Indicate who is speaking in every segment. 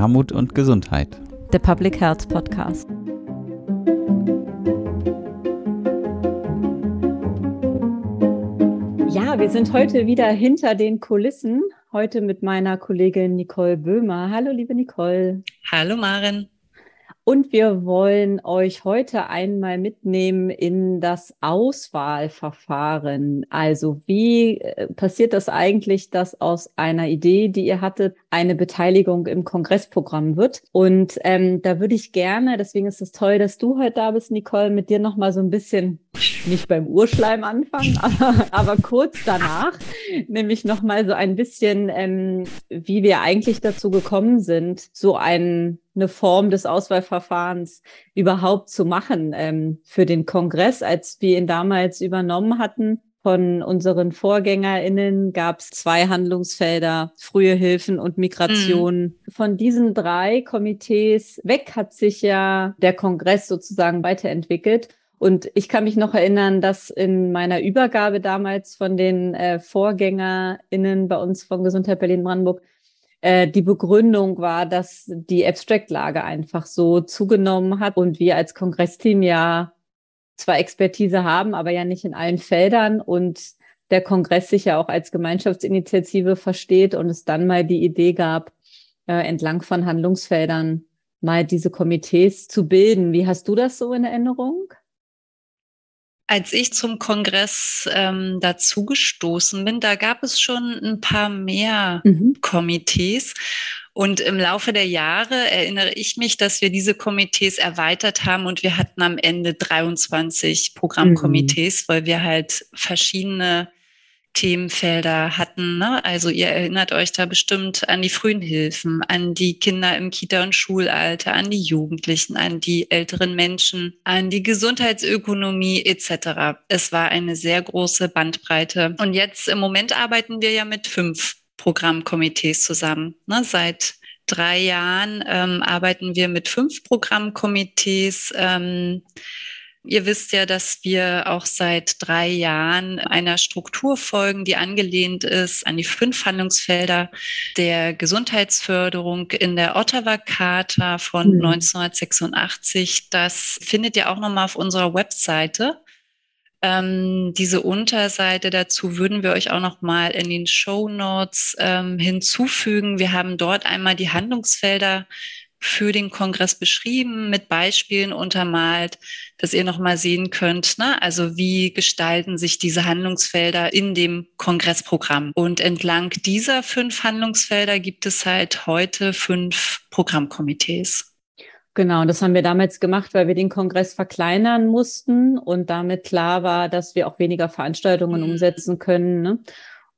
Speaker 1: Armut und Gesundheit.
Speaker 2: Der Public Health Podcast. Ja, wir sind heute wieder hinter den Kulissen. Heute mit meiner Kollegin Nicole Böhmer. Hallo, liebe Nicole.
Speaker 3: Hallo, Maren.
Speaker 2: Und wir wollen euch heute einmal mitnehmen in das Auswahlverfahren. Also wie äh, passiert das eigentlich, dass aus einer Idee, die ihr hattet, eine Beteiligung im Kongressprogramm wird? Und ähm, da würde ich gerne, deswegen ist es toll, dass du heute da bist, Nicole, mit dir noch mal so ein bisschen nicht beim Urschleim anfangen, aber, aber kurz danach, nämlich noch mal so ein bisschen, ähm, wie wir eigentlich dazu gekommen sind, so ein eine Form des Auswahlverfahrens überhaupt zu machen ähm, für den Kongress. Als wir ihn damals übernommen hatten von unseren VorgängerInnen, gab es zwei Handlungsfelder, frühe Hilfen und Migration. Mhm. Von diesen drei Komitees weg hat sich ja der Kongress sozusagen weiterentwickelt. Und ich kann mich noch erinnern, dass in meiner Übergabe damals von den äh, VorgängerInnen bei uns von Gesundheit Berlin-Brandenburg äh, die Begründung war, dass die Abstract-Lage einfach so zugenommen hat und wir als Kongressteam ja zwar Expertise haben, aber ja nicht in allen Feldern und der Kongress sich ja auch als Gemeinschaftsinitiative versteht und es dann mal die Idee gab, äh, entlang von Handlungsfeldern mal diese Komitees zu bilden. Wie hast du das so in Erinnerung?
Speaker 3: Als ich zum Kongress ähm, dazugestoßen bin, da gab es schon ein paar mehr mhm. Komitees. Und im Laufe der Jahre erinnere ich mich, dass wir diese Komitees erweitert haben und wir hatten am Ende 23 Programmkomitees, mhm. weil wir halt verschiedene Themenfelder hatten. Ne? Also ihr erinnert euch da bestimmt an die frühen Hilfen, an die Kinder im Kita- und Schulalter, an die Jugendlichen, an die älteren Menschen, an die Gesundheitsökonomie etc. Es war eine sehr große Bandbreite. Und jetzt im Moment arbeiten wir ja mit fünf Programmkomitees zusammen. Ne? Seit drei Jahren ähm, arbeiten wir mit fünf Programmkomitees. Ähm, Ihr wisst ja, dass wir auch seit drei Jahren einer Struktur folgen, die angelehnt ist an die fünf Handlungsfelder der Gesundheitsförderung in der Ottawa Charta von mhm. 1986. Das findet ihr auch nochmal auf unserer Webseite. Ähm, diese Unterseite dazu würden wir euch auch noch mal in den Show Notes ähm, hinzufügen. Wir haben dort einmal die Handlungsfelder für den Kongress beschrieben, mit Beispielen untermalt, dass ihr nochmal sehen könnt, ne? also wie gestalten sich diese Handlungsfelder in dem Kongressprogramm. Und entlang dieser fünf Handlungsfelder gibt es halt heute fünf Programmkomitees.
Speaker 2: Genau, das haben wir damals gemacht, weil wir den Kongress verkleinern mussten und damit klar war, dass wir auch weniger Veranstaltungen mhm. umsetzen können. Ne?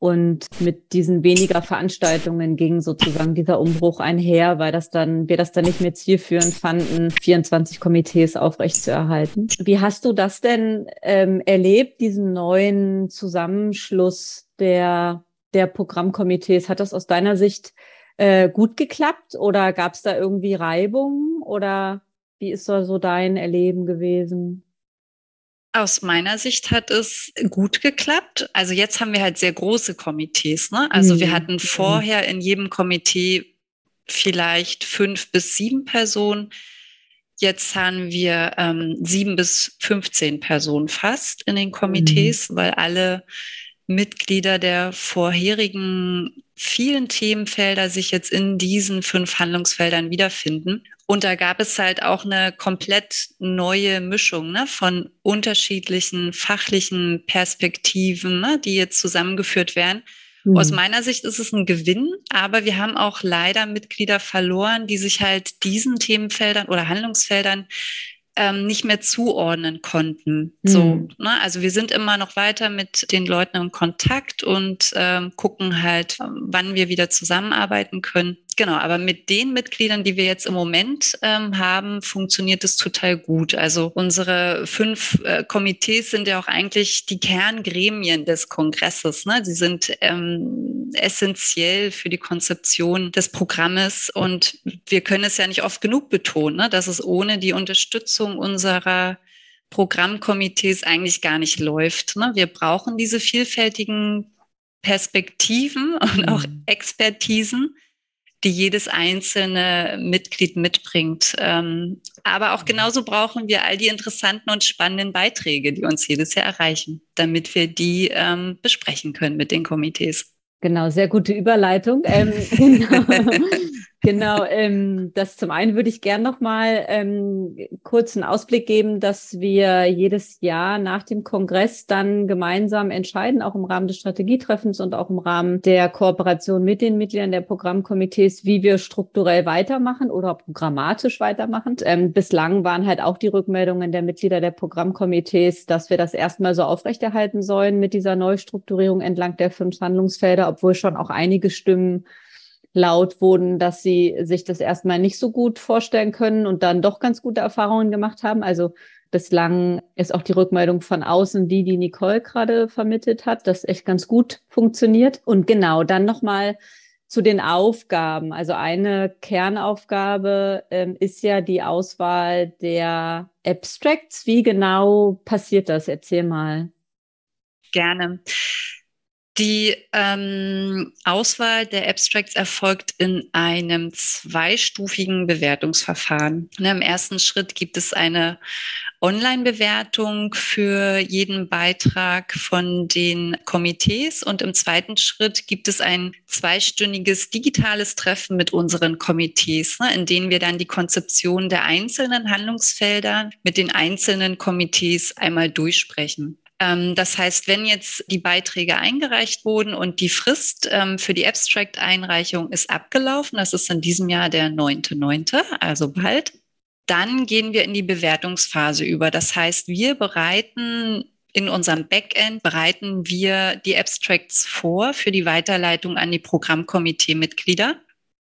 Speaker 2: Und mit diesen weniger Veranstaltungen ging sozusagen dieser Umbruch einher, weil das dann, wir das dann nicht mehr zielführend fanden, 24 Komitees aufrechtzuerhalten. Wie hast du das denn ähm, erlebt, diesen neuen Zusammenschluss der, der Programmkomitees? Hat das aus deiner Sicht äh, gut geklappt oder gab es da irgendwie Reibung oder wie ist da so dein Erleben gewesen?
Speaker 3: Aus meiner Sicht hat es gut geklappt. Also jetzt haben wir halt sehr große Komitees. Ne? Also mhm. wir hatten vorher in jedem Komitee vielleicht fünf bis sieben Personen. Jetzt haben wir ähm, sieben bis 15 Personen fast in den Komitees, mhm. weil alle Mitglieder der vorherigen vielen Themenfelder sich jetzt in diesen fünf Handlungsfeldern wiederfinden. Und da gab es halt auch eine komplett neue Mischung ne, von unterschiedlichen fachlichen Perspektiven, ne, die jetzt zusammengeführt werden. Mhm. Aus meiner Sicht ist es ein Gewinn, aber wir haben auch leider Mitglieder verloren, die sich halt diesen Themenfeldern oder Handlungsfeldern ähm, nicht mehr zuordnen konnten. Mhm. So, ne? Also wir sind immer noch weiter mit den Leuten in Kontakt und ähm, gucken halt, wann wir wieder zusammenarbeiten können. Genau, aber mit den Mitgliedern, die wir jetzt im Moment ähm, haben, funktioniert es total gut. Also unsere fünf äh, Komitees sind ja auch eigentlich die Kerngremien des Kongresses. Ne? Sie sind ähm, essentiell für die Konzeption des Programmes und wir können es ja nicht oft genug betonen, ne? dass es ohne die Unterstützung unserer Programmkomitees eigentlich gar nicht läuft. Ne? Wir brauchen diese vielfältigen Perspektiven und auch mhm. Expertisen die jedes einzelne Mitglied mitbringt. Ähm, aber auch genauso brauchen wir all die interessanten und spannenden Beiträge, die uns jedes Jahr erreichen, damit wir die ähm, besprechen können mit den Komitees.
Speaker 2: Genau, sehr gute Überleitung. Ähm, genau. Genau, ähm, das zum einen würde ich gern noch mal ähm, kurz einen Ausblick geben, dass wir jedes Jahr nach dem Kongress dann gemeinsam entscheiden, auch im Rahmen des Strategietreffens und auch im Rahmen der Kooperation mit den Mitgliedern der Programmkomitees, wie wir strukturell weitermachen oder programmatisch weitermachen. Ähm, bislang waren halt auch die Rückmeldungen der Mitglieder der Programmkomitees, dass wir das erstmal so aufrechterhalten sollen mit dieser Neustrukturierung entlang der fünf Handlungsfelder, obwohl schon auch einige Stimmen laut wurden, dass sie sich das erstmal nicht so gut vorstellen können und dann doch ganz gute Erfahrungen gemacht haben. Also bislang ist auch die Rückmeldung von außen die, die Nicole gerade vermittelt hat, das echt ganz gut funktioniert. Und genau, dann nochmal zu den Aufgaben. Also eine Kernaufgabe ähm, ist ja die Auswahl der Abstracts. Wie genau passiert das? Erzähl mal.
Speaker 3: Gerne. Die ähm, Auswahl der Abstracts erfolgt in einem zweistufigen Bewertungsverfahren. Ne, Im ersten Schritt gibt es eine Online-Bewertung für jeden Beitrag von den Komitees und im zweiten Schritt gibt es ein zweistündiges digitales Treffen mit unseren Komitees, ne, in denen wir dann die Konzeption der einzelnen Handlungsfelder mit den einzelnen Komitees einmal durchsprechen. Ähm, das heißt, wenn jetzt die Beiträge eingereicht wurden und die Frist ähm, für die Abstract-Einreichung ist abgelaufen, das ist in diesem Jahr der 9.9., also bald, dann gehen wir in die Bewertungsphase über. Das heißt, wir bereiten in unserem Backend bereiten wir die Abstracts vor für die Weiterleitung an die Programmkomitee-Mitglieder.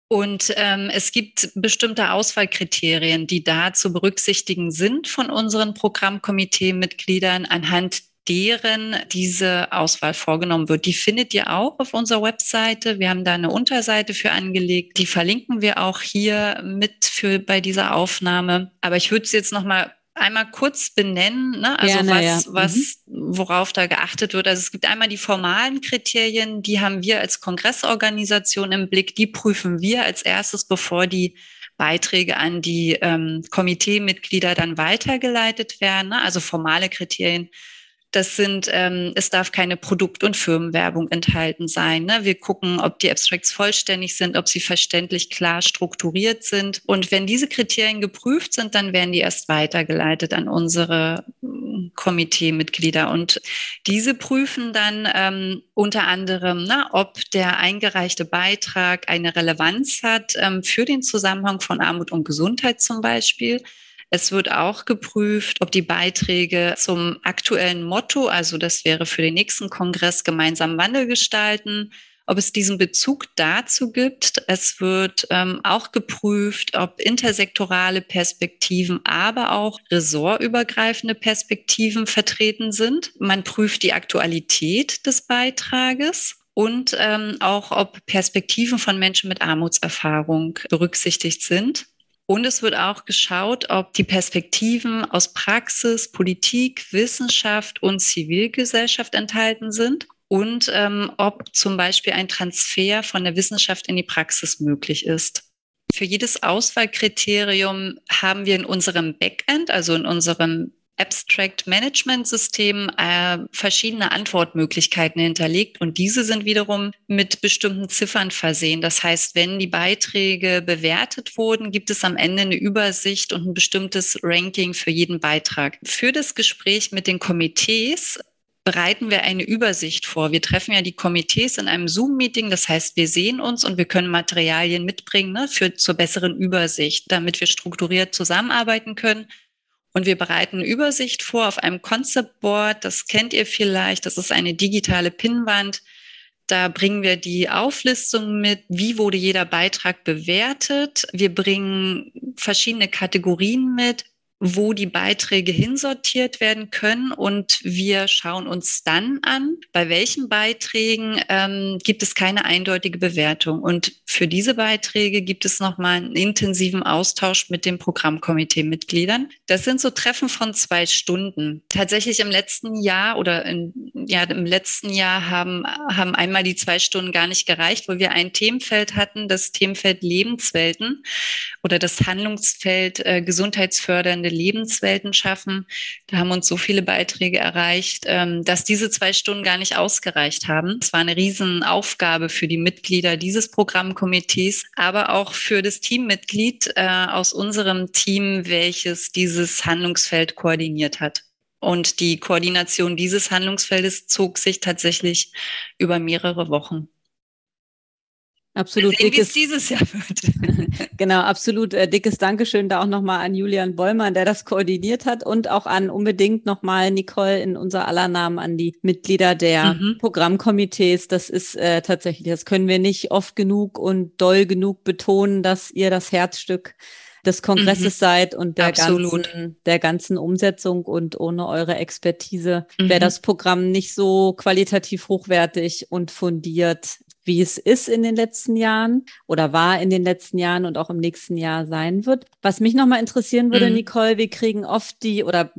Speaker 3: Und ähm, es gibt bestimmte Auswahlkriterien, die da zu berücksichtigen sind von unseren Programmkomitee-Mitgliedern, anhand deren diese Auswahl vorgenommen wird. Die findet ihr auch auf unserer Webseite. Wir haben da eine Unterseite für angelegt. Die verlinken wir auch hier mit für bei dieser Aufnahme. Aber ich würde es jetzt noch mal einmal kurz benennen, ne? also Gerne, was, ja. was, mhm. worauf da geachtet wird. Also es gibt einmal die formalen Kriterien, die haben wir als Kongressorganisation im Blick. Die prüfen wir als erstes, bevor die Beiträge an die ähm, Komiteemitglieder dann weitergeleitet werden. Ne? Also formale Kriterien das sind, ähm, es darf keine Produkt- und Firmenwerbung enthalten sein. Ne? Wir gucken, ob die Abstracts vollständig sind, ob sie verständlich klar strukturiert sind. Und wenn diese Kriterien geprüft sind, dann werden die erst weitergeleitet an unsere äh, Komiteemitglieder. Und diese prüfen dann ähm, unter anderem, ne, ob der eingereichte Beitrag eine Relevanz hat ähm, für den Zusammenhang von Armut und Gesundheit zum Beispiel es wird auch geprüft, ob die Beiträge zum aktuellen Motto, also das wäre für den nächsten Kongress gemeinsam Wandel gestalten, ob es diesen Bezug dazu gibt. Es wird ähm, auch geprüft, ob intersektorale Perspektiven, aber auch ressortübergreifende Perspektiven vertreten sind. Man prüft die Aktualität des Beitrages und ähm, auch, ob Perspektiven von Menschen mit Armutserfahrung berücksichtigt sind. Und es wird auch geschaut, ob die Perspektiven aus Praxis, Politik, Wissenschaft und Zivilgesellschaft enthalten sind und ähm, ob zum Beispiel ein Transfer von der Wissenschaft in die Praxis möglich ist. Für jedes Auswahlkriterium haben wir in unserem Backend, also in unserem Abstract Management System äh, verschiedene Antwortmöglichkeiten hinterlegt und diese sind wiederum mit bestimmten Ziffern versehen. Das heißt, wenn die Beiträge bewertet wurden, gibt es am Ende eine Übersicht und ein bestimmtes Ranking für jeden Beitrag. Für das Gespräch mit den Komitees bereiten wir eine Übersicht vor. Wir treffen ja die Komitees in einem Zoom-Meeting. Das heißt, wir sehen uns und wir können Materialien mitbringen ne, für zur besseren Übersicht, damit wir strukturiert zusammenarbeiten können. Und wir bereiten Übersicht vor auf einem Concept Board. Das kennt ihr vielleicht. Das ist eine digitale Pinnwand. Da bringen wir die Auflistung mit, wie wurde jeder Beitrag bewertet. Wir bringen verschiedene Kategorien mit, wo die Beiträge hinsortiert werden können. Und wir schauen uns dann an, bei welchen Beiträgen ähm, gibt es keine eindeutige Bewertung. Und für diese Beiträge gibt es nochmal einen intensiven Austausch mit den Programmkomitee-Mitgliedern. Das sind so Treffen von zwei Stunden. Tatsächlich im letzten Jahr oder in, ja, im letzten Jahr haben, haben einmal die zwei Stunden gar nicht gereicht, wo wir ein Themenfeld hatten, das Themenfeld Lebenswelten oder das Handlungsfeld äh, gesundheitsfördernde Lebenswelten schaffen. Da haben uns so viele Beiträge erreicht, ähm, dass diese zwei Stunden gar nicht ausgereicht haben. Es war eine Riesenaufgabe für die Mitglieder dieses Programmkomitees, aber auch für das Teammitglied äh, aus unserem Team, welches dieses Handlungsfeld koordiniert hat. Und die Koordination dieses Handlungsfeldes zog sich tatsächlich über mehrere Wochen.
Speaker 2: Absolut. Sehen, dickes,
Speaker 3: dieses Jahr wird.
Speaker 2: genau, absolut äh, dickes Dankeschön da auch nochmal an Julian Bollmann, der das koordiniert hat und auch an unbedingt nochmal Nicole in unser aller Namen an die Mitglieder der mhm. Programmkomitees. Das ist äh, tatsächlich, das können wir nicht oft genug und doll genug betonen, dass ihr das Herzstück des Kongresses mhm. seid und der ganzen, der ganzen Umsetzung und ohne eure Expertise mhm. wäre das Programm nicht so qualitativ hochwertig und fundiert, wie es ist in den letzten Jahren oder war in den letzten Jahren und auch im nächsten Jahr sein wird. Was mich nochmal interessieren würde, mhm. Nicole, wir kriegen oft die, oder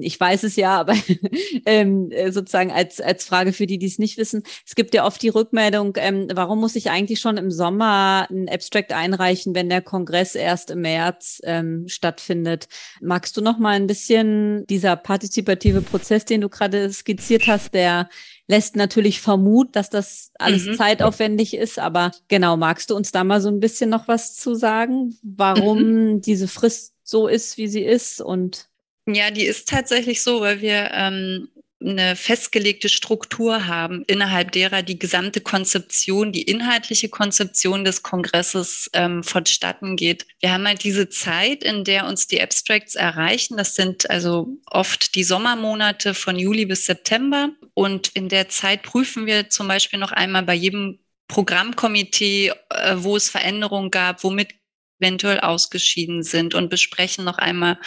Speaker 2: ich weiß es ja, aber ähm, sozusagen als, als Frage für die, die es nicht wissen, es gibt ja oft die Rückmeldung, ähm, warum muss ich eigentlich schon im Sommer ein Abstract einreichen, wenn der Kongress erst im März ähm, stattfindet? Magst du noch mal ein bisschen dieser partizipative Prozess, den du gerade skizziert hast, der lässt natürlich vermuten, dass das alles mhm. zeitaufwendig ist. Aber genau, magst du uns da mal so ein bisschen noch was zu sagen, warum mhm. diese Frist so ist, wie sie ist und
Speaker 3: ja, die ist tatsächlich so, weil wir ähm, eine festgelegte Struktur haben, innerhalb derer die gesamte Konzeption, die inhaltliche Konzeption des Kongresses ähm, vonstatten geht. Wir haben halt diese Zeit, in der uns die Abstracts erreichen. Das sind also oft die Sommermonate von Juli bis September. Und in der Zeit prüfen wir zum Beispiel noch einmal bei jedem Programmkomitee, äh, wo es Veränderungen gab, womit eventuell ausgeschieden sind und besprechen noch einmal,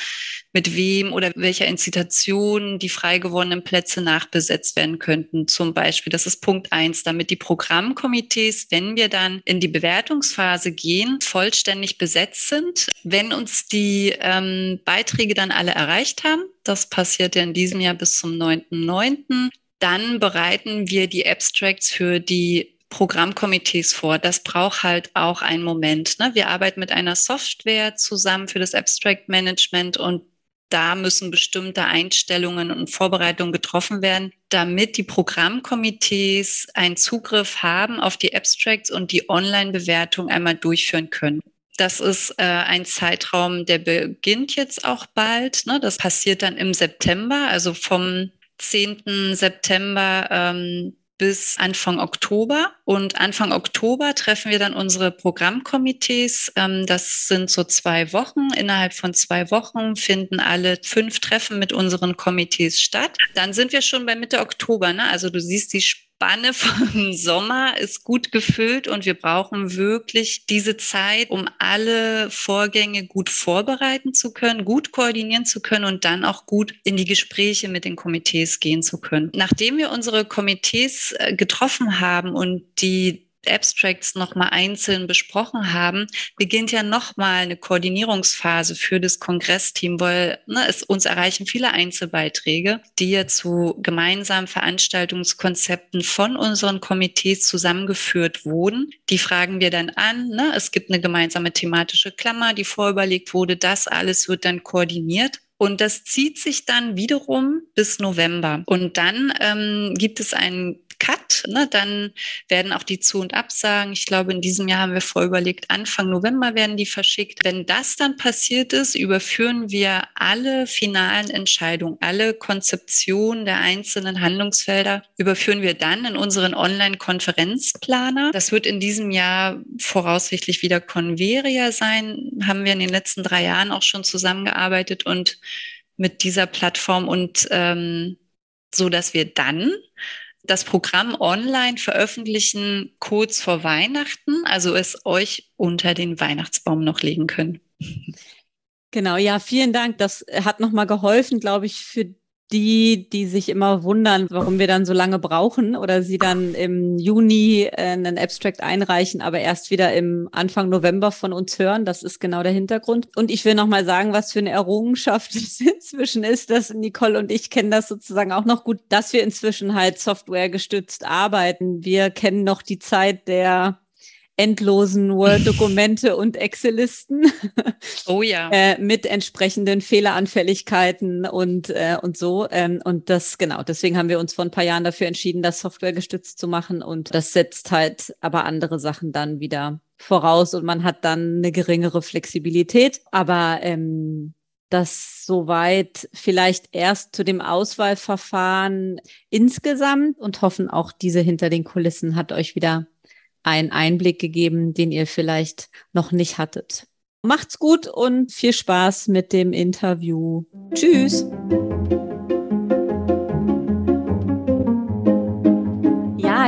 Speaker 3: mit wem oder welcher Incitation die frei gewordenen Plätze nachbesetzt werden könnten. Zum Beispiel, das ist Punkt eins, damit die Programmkomitees, wenn wir dann in die Bewertungsphase gehen, vollständig besetzt sind. Wenn uns die ähm, Beiträge dann alle erreicht haben, das passiert ja in diesem Jahr bis zum 9.9., dann bereiten wir die Abstracts für die Programmkomitees vor. Das braucht halt auch einen Moment. Ne? Wir arbeiten mit einer Software zusammen für das Abstract Management und da müssen bestimmte Einstellungen und Vorbereitungen getroffen werden, damit die Programmkomitees einen Zugriff haben auf die Abstracts und die Online-Bewertung einmal durchführen können. Das ist äh, ein Zeitraum, der beginnt jetzt auch bald. Ne? Das passiert dann im September, also vom 10. September ähm, bis Anfang Oktober. Und Anfang Oktober treffen wir dann unsere Programmkomitees. Ähm, das sind so zwei Wochen. Innerhalb von zwei Wochen finden alle fünf Treffen mit unseren Komitees statt. Dann sind wir schon bei Mitte Oktober. Ne? Also du siehst die Spanne vom Sommer ist gut gefüllt und wir brauchen wirklich diese Zeit, um alle Vorgänge gut vorbereiten zu können, gut koordinieren zu können und dann auch gut in die Gespräche mit den Komitees gehen zu können. Nachdem wir unsere Komitees äh, getroffen haben und die Abstracts nochmal einzeln besprochen haben, beginnt ja nochmal eine Koordinierungsphase für das Kongressteam, weil ne, es uns erreichen viele Einzelbeiträge, die ja zu gemeinsamen Veranstaltungskonzepten von unseren Komitees zusammengeführt wurden. Die fragen wir dann an. Ne? Es gibt eine gemeinsame thematische Klammer, die vorüberlegt wurde. Das alles wird dann koordiniert. Und das zieht sich dann wiederum bis November. Und dann ähm, gibt es einen Cut. Ne? Dann werden auch die Zu- und Absagen. Ich glaube, in diesem Jahr haben wir vorüberlegt, Anfang November werden die verschickt. Wenn das dann passiert ist, überführen wir alle finalen Entscheidungen, alle Konzeptionen der einzelnen Handlungsfelder, überführen wir dann in unseren Online-Konferenzplaner. Das wird in diesem Jahr voraussichtlich wieder Converia sein. Haben wir in den letzten drei Jahren auch schon zusammengearbeitet und mit dieser Plattform und ähm, so, dass wir dann das Programm online veröffentlichen kurz vor Weihnachten, also es euch unter den Weihnachtsbaum noch legen können.
Speaker 2: Genau, ja, vielen Dank. Das hat nochmal geholfen, glaube ich, für die, die sich immer wundern, warum wir dann so lange brauchen oder sie dann im Juni äh, einen Abstract einreichen, aber erst wieder im Anfang November von uns hören. Das ist genau der Hintergrund. Und ich will nochmal sagen, was für eine Errungenschaft es inzwischen ist, dass Nicole und ich kennen das sozusagen auch noch gut, dass wir inzwischen halt Software gestützt arbeiten. Wir kennen noch die Zeit der endlosen Word-Dokumente und Excel-Listen.
Speaker 3: Oh ja.
Speaker 2: äh, mit entsprechenden Fehleranfälligkeiten und, äh, und so. Ähm, und das, genau, deswegen haben wir uns vor ein paar Jahren dafür entschieden, das Software gestützt zu machen. Und das setzt halt aber andere Sachen dann wieder voraus und man hat dann eine geringere Flexibilität. Aber ähm, das soweit vielleicht erst zu dem Auswahlverfahren insgesamt und hoffen auch diese hinter den Kulissen hat euch wieder einen Einblick gegeben, den ihr vielleicht noch nicht hattet. Macht's gut und viel Spaß mit dem Interview. Tschüss.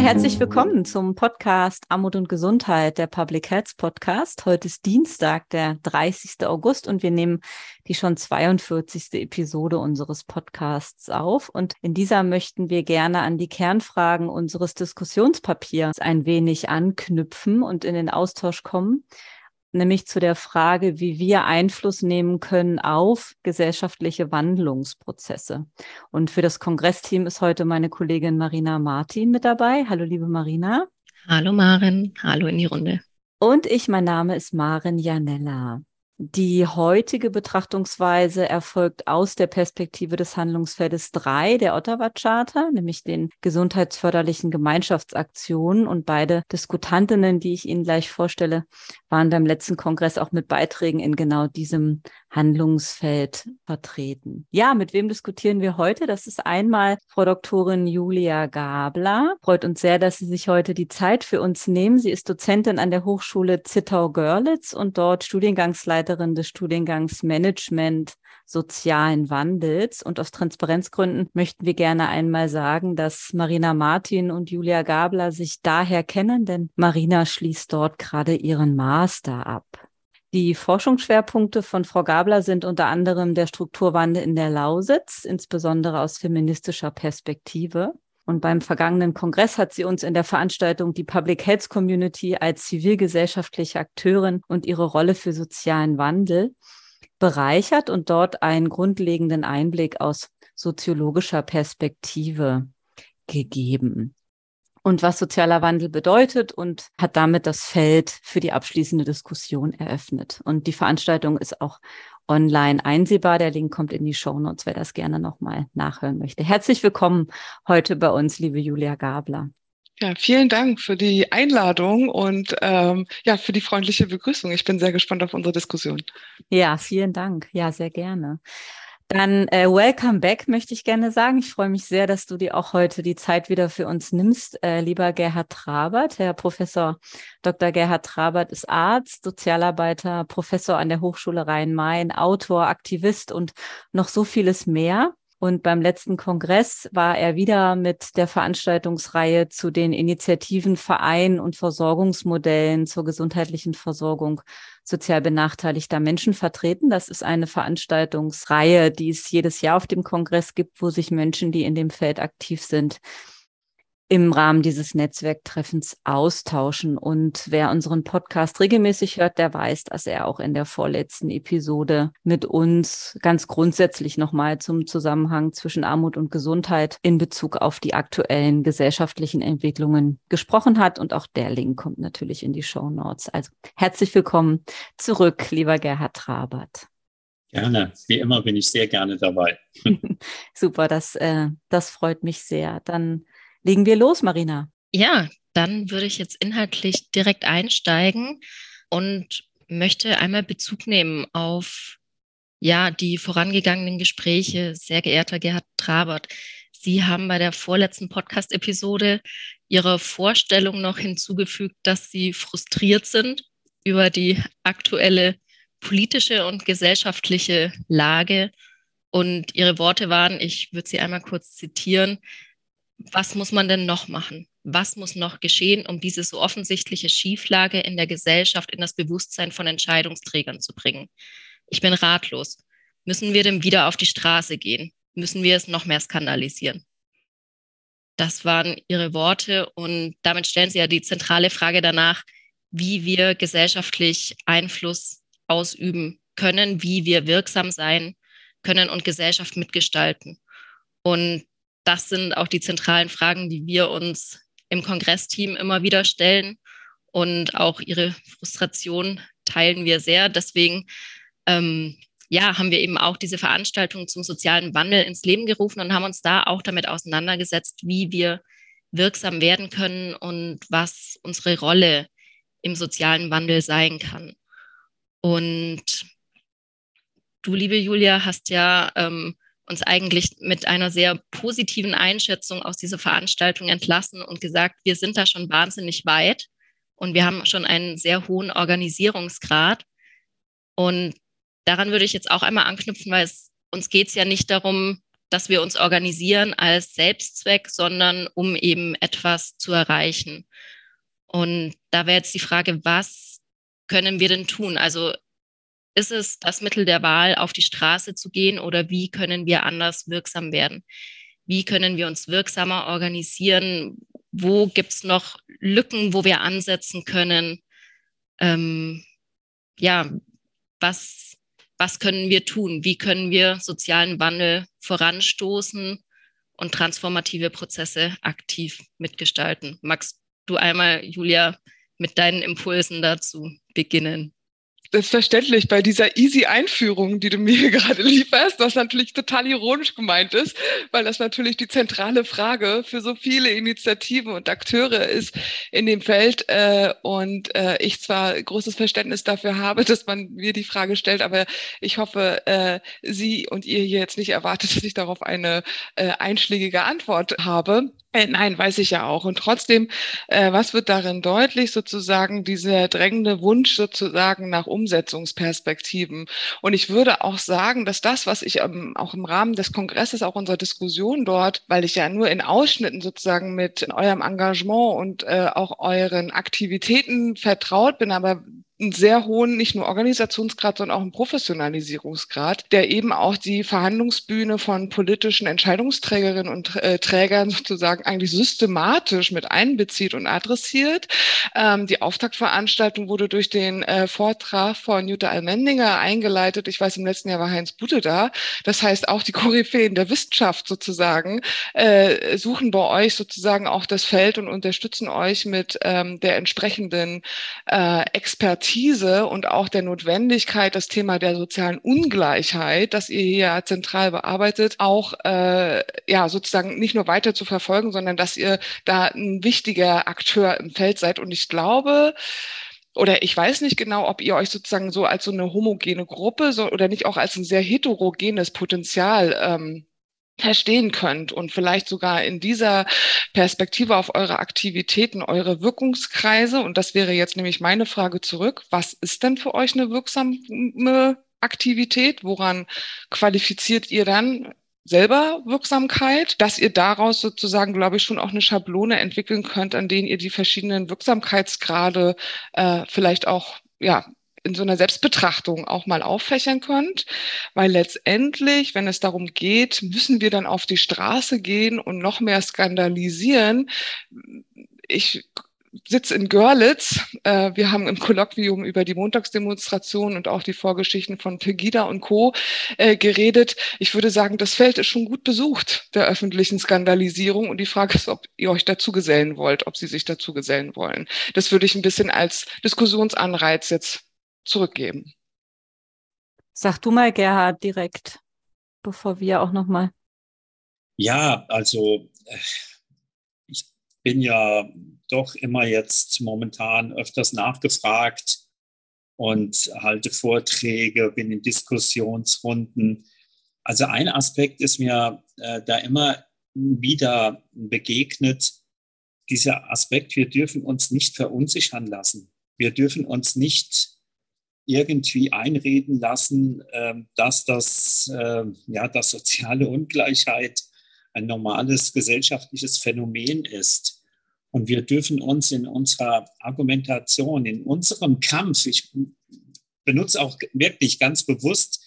Speaker 2: Herzlich willkommen zum Podcast Armut und Gesundheit, der Public Health Podcast. Heute ist Dienstag, der 30. August und wir nehmen die schon 42. Episode unseres Podcasts auf. Und in dieser möchten wir gerne an die Kernfragen unseres Diskussionspapiers ein wenig anknüpfen und in den Austausch kommen nämlich zu der Frage, wie wir Einfluss nehmen können auf gesellschaftliche Wandlungsprozesse. Und für das Kongressteam ist heute meine Kollegin Marina Martin mit dabei. Hallo, liebe Marina.
Speaker 1: Hallo, Maren. Hallo in die Runde.
Speaker 2: Und ich, mein Name ist Maren Janella. Die heutige Betrachtungsweise erfolgt aus der Perspektive des Handlungsfeldes 3 der Ottawa Charta, nämlich den gesundheitsförderlichen Gemeinschaftsaktionen. Und beide Diskutantinnen, die ich Ihnen gleich vorstelle, waren beim letzten Kongress auch mit Beiträgen in genau diesem Handlungsfeld vertreten. Ja, mit wem diskutieren wir heute? Das ist einmal Frau Doktorin Julia Gabler. Freut uns sehr, dass Sie sich heute die Zeit für uns nehmen. Sie ist Dozentin an der Hochschule Zittau-Görlitz und dort Studiengangsleiterin des Studiengangs Management sozialen Wandels. Und aus Transparenzgründen möchten wir gerne einmal sagen, dass Marina Martin und Julia Gabler sich daher kennen, denn Marina schließt dort gerade ihren Master ab. Die Forschungsschwerpunkte von Frau Gabler sind unter anderem der Strukturwandel in der Lausitz, insbesondere aus feministischer Perspektive. Und beim vergangenen Kongress hat sie uns in der Veranstaltung die Public Health Community als zivilgesellschaftliche Akteurin und ihre Rolle für sozialen Wandel bereichert und dort einen grundlegenden Einblick aus soziologischer Perspektive gegeben und was sozialer Wandel bedeutet und hat damit das Feld für die abschließende Diskussion eröffnet. Und die Veranstaltung ist auch online einsehbar. Der Link kommt in die Show Notes, wer das gerne nochmal nachhören möchte. Herzlich willkommen heute bei uns, liebe Julia Gabler.
Speaker 4: Ja, vielen Dank für die Einladung und ähm, ja, für die freundliche Begrüßung. Ich bin sehr gespannt auf unsere Diskussion.
Speaker 2: Ja, vielen Dank. Ja, sehr gerne. Dann äh, welcome back, möchte ich gerne sagen. Ich freue mich sehr, dass du dir auch heute die Zeit wieder für uns nimmst, äh, lieber Gerhard Trabert. Herr Professor Dr. Gerhard Trabert ist Arzt, Sozialarbeiter, Professor an der Hochschule Rhein-Main, Autor, Aktivist und noch so vieles mehr. Und beim letzten Kongress war er wieder mit der Veranstaltungsreihe zu den Initiativen, Vereinen und Versorgungsmodellen zur gesundheitlichen Versorgung sozial benachteiligter Menschen vertreten. Das ist eine Veranstaltungsreihe, die es jedes Jahr auf dem Kongress gibt, wo sich Menschen, die in dem Feld aktiv sind, im Rahmen dieses Netzwerktreffens austauschen. Und wer unseren Podcast regelmäßig hört, der weiß, dass er auch in der vorletzten Episode mit uns ganz grundsätzlich nochmal zum Zusammenhang zwischen Armut und Gesundheit in Bezug auf die aktuellen gesellschaftlichen Entwicklungen gesprochen hat. Und auch der Link kommt natürlich in die Show Notes. Also herzlich willkommen zurück, lieber Gerhard Trabert.
Speaker 5: Gerne, wie immer bin ich sehr gerne dabei.
Speaker 2: Super, das, äh, das freut mich sehr. Dann Legen wir los, Marina.
Speaker 1: Ja, dann würde ich jetzt inhaltlich direkt einsteigen und möchte einmal Bezug nehmen auf ja, die vorangegangenen Gespräche. Sehr geehrter Gerhard Trabert, Sie haben bei der vorletzten Podcast-Episode Ihre Vorstellung noch hinzugefügt, dass Sie frustriert sind über die aktuelle politische und gesellschaftliche Lage. Und Ihre Worte waren, ich würde sie einmal kurz zitieren, was muss man denn noch machen? Was muss noch geschehen, um diese so offensichtliche Schieflage in der Gesellschaft in das Bewusstsein von Entscheidungsträgern zu bringen? Ich bin ratlos. Müssen wir denn wieder auf die Straße gehen? Müssen wir es noch mehr skandalisieren? Das waren ihre Worte und damit stellen sie ja die zentrale Frage danach, wie wir gesellschaftlich Einfluss ausüben können, wie wir wirksam sein können und Gesellschaft mitgestalten. Und das sind auch die zentralen Fragen, die wir uns im Kongressteam immer wieder stellen. Und auch ihre Frustration teilen wir sehr. Deswegen ähm, ja, haben wir eben auch diese Veranstaltung zum sozialen Wandel ins Leben gerufen und haben uns da auch damit auseinandergesetzt, wie wir wirksam werden können und was unsere Rolle im sozialen Wandel sein kann. Und du, liebe Julia, hast ja ähm, uns eigentlich mit einer sehr positiven Einschätzung aus dieser Veranstaltung entlassen und gesagt, wir sind da schon wahnsinnig weit und wir haben schon einen sehr hohen Organisierungsgrad. Und daran würde ich jetzt auch einmal anknüpfen, weil es uns geht es ja nicht darum, dass wir uns organisieren als Selbstzweck, sondern um eben etwas zu erreichen. Und da wäre jetzt die Frage, was können wir denn tun? Also ist es das Mittel der Wahl, auf die Straße zu gehen oder wie können wir anders wirksam werden? Wie können wir uns wirksamer organisieren? Wo gibt es noch Lücken, wo wir ansetzen können? Ähm, ja, was, was können wir tun? Wie können wir sozialen Wandel voranstoßen und transformative Prozesse aktiv mitgestalten? Magst du einmal, Julia, mit deinen Impulsen dazu beginnen?
Speaker 4: Selbstverständlich bei dieser easy Einführung, die du mir gerade lieferst, was natürlich total ironisch gemeint ist, weil das natürlich die zentrale Frage für so viele Initiativen und Akteure ist in dem Feld. Äh, und äh, ich zwar großes Verständnis dafür habe, dass man mir die Frage stellt, aber ich hoffe, äh, Sie und ihr hier jetzt nicht erwartet, dass ich darauf eine einschlägige Antwort habe. Äh, nein, weiß ich ja auch. Und trotzdem, äh, was wird darin deutlich? Sozusagen dieser drängende Wunsch sozusagen nach Umsetzungsperspektiven. Und ich würde auch sagen, dass das, was ich ähm, auch im Rahmen des Kongresses, auch unserer Diskussion dort, weil ich ja nur in Ausschnitten sozusagen mit eurem Engagement und äh, auch euren Aktivitäten vertraut bin, aber einen sehr hohen, nicht nur Organisationsgrad, sondern auch einen Professionalisierungsgrad, der eben auch die Verhandlungsbühne von politischen Entscheidungsträgerinnen und äh, Trägern sozusagen eigentlich systematisch mit einbezieht und adressiert. Ähm, die Auftaktveranstaltung wurde durch den äh, Vortrag von Jutta Almendinger eingeleitet. Ich weiß, im letzten Jahr war Heinz Bude da. Das heißt, auch die Koryphäen der Wissenschaft sozusagen äh, suchen bei euch sozusagen auch das Feld und unterstützen euch mit ähm, der entsprechenden äh, Expertise Expertise und auch der Notwendigkeit, das Thema der sozialen Ungleichheit, das ihr hier zentral bearbeitet, auch äh, ja sozusagen nicht nur weiter zu verfolgen, sondern dass ihr da ein wichtiger Akteur im Feld seid. Und ich glaube, oder ich weiß nicht genau, ob ihr euch sozusagen so als so eine homogene Gruppe so, oder nicht auch als ein sehr heterogenes Potenzial ähm, verstehen könnt und vielleicht sogar in dieser Perspektive auf eure Aktivitäten, eure Wirkungskreise, und das wäre jetzt nämlich meine Frage zurück, was ist denn für euch eine wirksame Aktivität? Woran qualifiziert ihr dann selber Wirksamkeit, dass ihr daraus sozusagen, glaube ich, schon auch eine Schablone entwickeln könnt, an denen ihr die verschiedenen Wirksamkeitsgrade äh, vielleicht auch ja, in so einer Selbstbetrachtung auch mal auffächern könnt, weil letztendlich, wenn es darum geht, müssen wir dann auf die Straße gehen und noch mehr skandalisieren. Ich sitze in Görlitz. Äh, wir haben im Kolloquium über die Montagsdemonstration und auch die Vorgeschichten von Pegida und Co. Äh, geredet. Ich würde sagen, das Feld ist schon gut besucht der öffentlichen Skandalisierung. Und die Frage ist, ob ihr euch dazu gesellen wollt, ob sie sich dazu gesellen wollen. Das würde ich ein bisschen als Diskussionsanreiz jetzt zurückgeben.
Speaker 2: Sag du mal, Gerhard, direkt, bevor wir auch nochmal.
Speaker 5: Ja, also äh, ich bin ja doch immer jetzt momentan öfters nachgefragt und halte Vorträge, bin in Diskussionsrunden. Also ein Aspekt ist mir äh, da immer wieder begegnet, dieser Aspekt, wir dürfen uns nicht verunsichern lassen. Wir dürfen uns nicht irgendwie einreden lassen, ähm, dass das, ähm, ja, dass soziale Ungleichheit ein normales gesellschaftliches Phänomen ist. Und wir dürfen uns in unserer Argumentation, in unserem Kampf, ich benutze auch wirklich ganz bewusst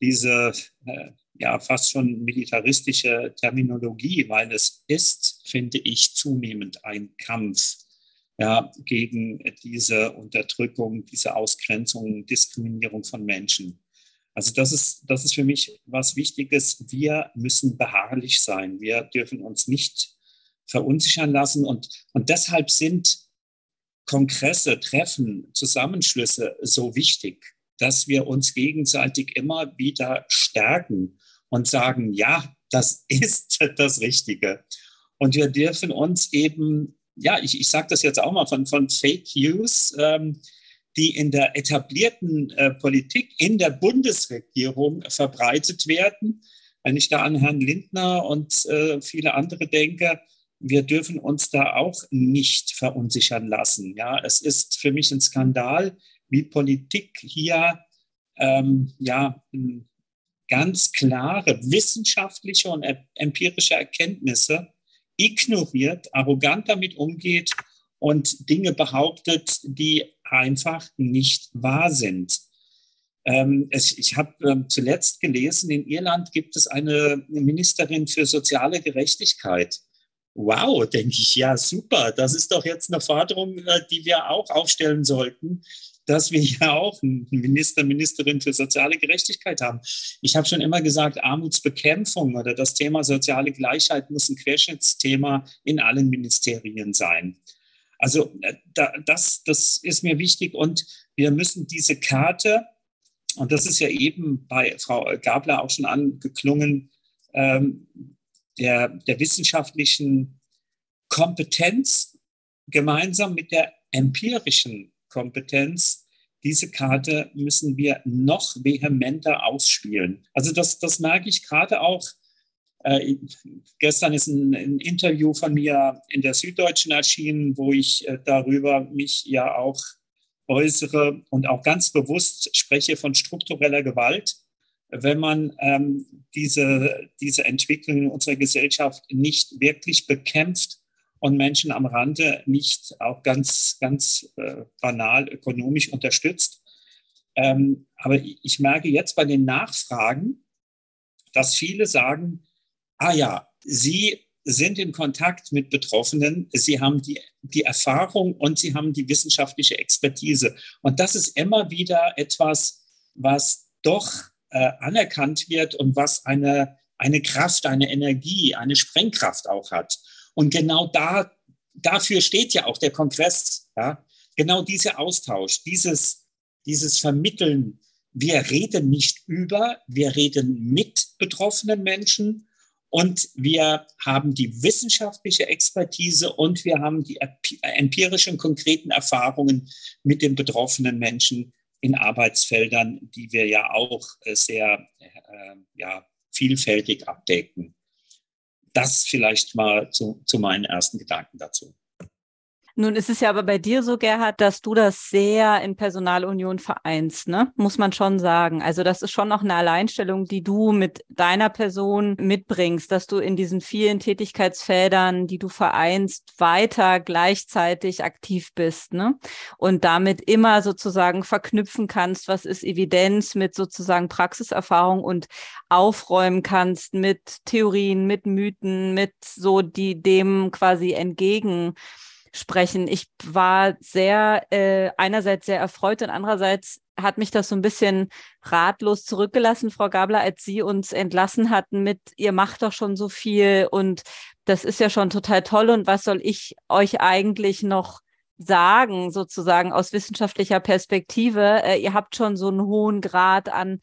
Speaker 5: diese äh, ja fast schon militaristische Terminologie, weil es ist, finde ich, zunehmend ein Kampf ja, gegen diese Unterdrückung, diese Ausgrenzung, Diskriminierung von Menschen. Also das ist, das ist für mich was Wichtiges. Wir müssen beharrlich sein. Wir dürfen uns nicht verunsichern lassen. Und, und deshalb sind Kongresse, Treffen, Zusammenschlüsse so wichtig, dass wir uns gegenseitig immer wieder stärken und sagen, ja, das ist das Richtige. Und wir dürfen uns eben, ja, ich, ich sage das jetzt auch mal von, von Fake News, ähm, die in der etablierten äh, Politik in der Bundesregierung verbreitet werden. Wenn ich da an Herrn Lindner und äh, viele andere denke, wir dürfen uns da auch nicht verunsichern lassen. Ja, es ist für mich ein Skandal, wie Politik hier ähm, ja ganz klare wissenschaftliche und empirische Erkenntnisse ignoriert, arrogant damit umgeht und Dinge behauptet, die einfach nicht wahr sind. Ähm, es, ich habe ähm, zuletzt gelesen, in Irland gibt es eine Ministerin für soziale Gerechtigkeit. Wow, denke ich, ja, super. Das ist doch jetzt eine Forderung, äh, die wir auch aufstellen sollten, dass wir ja auch einen Minister, Ministerin für soziale Gerechtigkeit haben. Ich habe schon immer gesagt, Armutsbekämpfung oder das Thema soziale Gleichheit muss ein Querschnittsthema in allen Ministerien sein. Also äh, das, das ist mir wichtig und wir müssen diese Karte, und das ist ja eben bei Frau Gabler auch schon angeklungen, ähm, der, der wissenschaftlichen Kompetenz gemeinsam mit der empirischen Kompetenz, diese Karte müssen wir noch vehementer ausspielen. Also das, das merke ich gerade auch. Äh, gestern ist ein, ein, Interview von mir in der Süddeutschen erschienen, wo ich äh, darüber mich ja auch äußere und auch ganz bewusst spreche von struktureller Gewalt wenn man ähm, diese, diese Entwicklung in unserer Gesellschaft nicht wirklich bekämpft und Menschen am Rande nicht auch ganz, ganz äh, banal ökonomisch unterstützt. Ähm, aber ich merke jetzt bei den Nachfragen, dass viele sagen, ah ja, Sie sind in Kontakt mit Betroffenen, Sie haben die, die Erfahrung und Sie haben die wissenschaftliche Expertise. Und das ist immer wieder etwas, was doch äh, anerkannt wird und was eine, eine Kraft, eine Energie, eine Sprengkraft auch hat. Und genau da, dafür steht ja auch der Kongress. Ja? Genau dieser Austausch, dieses, dieses Vermitteln. Wir reden nicht über, wir reden mit betroffenen Menschen und wir haben die wissenschaftliche Expertise und wir haben die empirischen, konkreten Erfahrungen mit den betroffenen Menschen in Arbeitsfeldern, die wir ja auch äh, sehr äh, ja, vielfältig abdecken. Das vielleicht mal zu, zu meinen ersten Gedanken dazu.
Speaker 2: Nun ist es ja aber bei dir so, Gerhard, dass du das sehr in Personalunion vereinst, ne? Muss man schon sagen. Also das ist schon noch eine Alleinstellung, die du mit deiner Person mitbringst, dass du in diesen vielen Tätigkeitsfeldern, die du vereinst, weiter gleichzeitig aktiv bist, ne? Und damit immer sozusagen verknüpfen kannst, was ist Evidenz mit sozusagen Praxiserfahrung und aufräumen kannst mit Theorien, mit Mythen, mit so die dem quasi entgegen sprechen. Ich war sehr, äh, einerseits sehr erfreut und andererseits hat mich das so ein bisschen ratlos zurückgelassen, Frau Gabler, als Sie uns entlassen hatten mit, ihr macht doch schon so viel und das ist ja schon total toll und was soll ich euch eigentlich noch sagen, sozusagen aus wissenschaftlicher Perspektive? Äh, ihr habt schon so einen hohen Grad an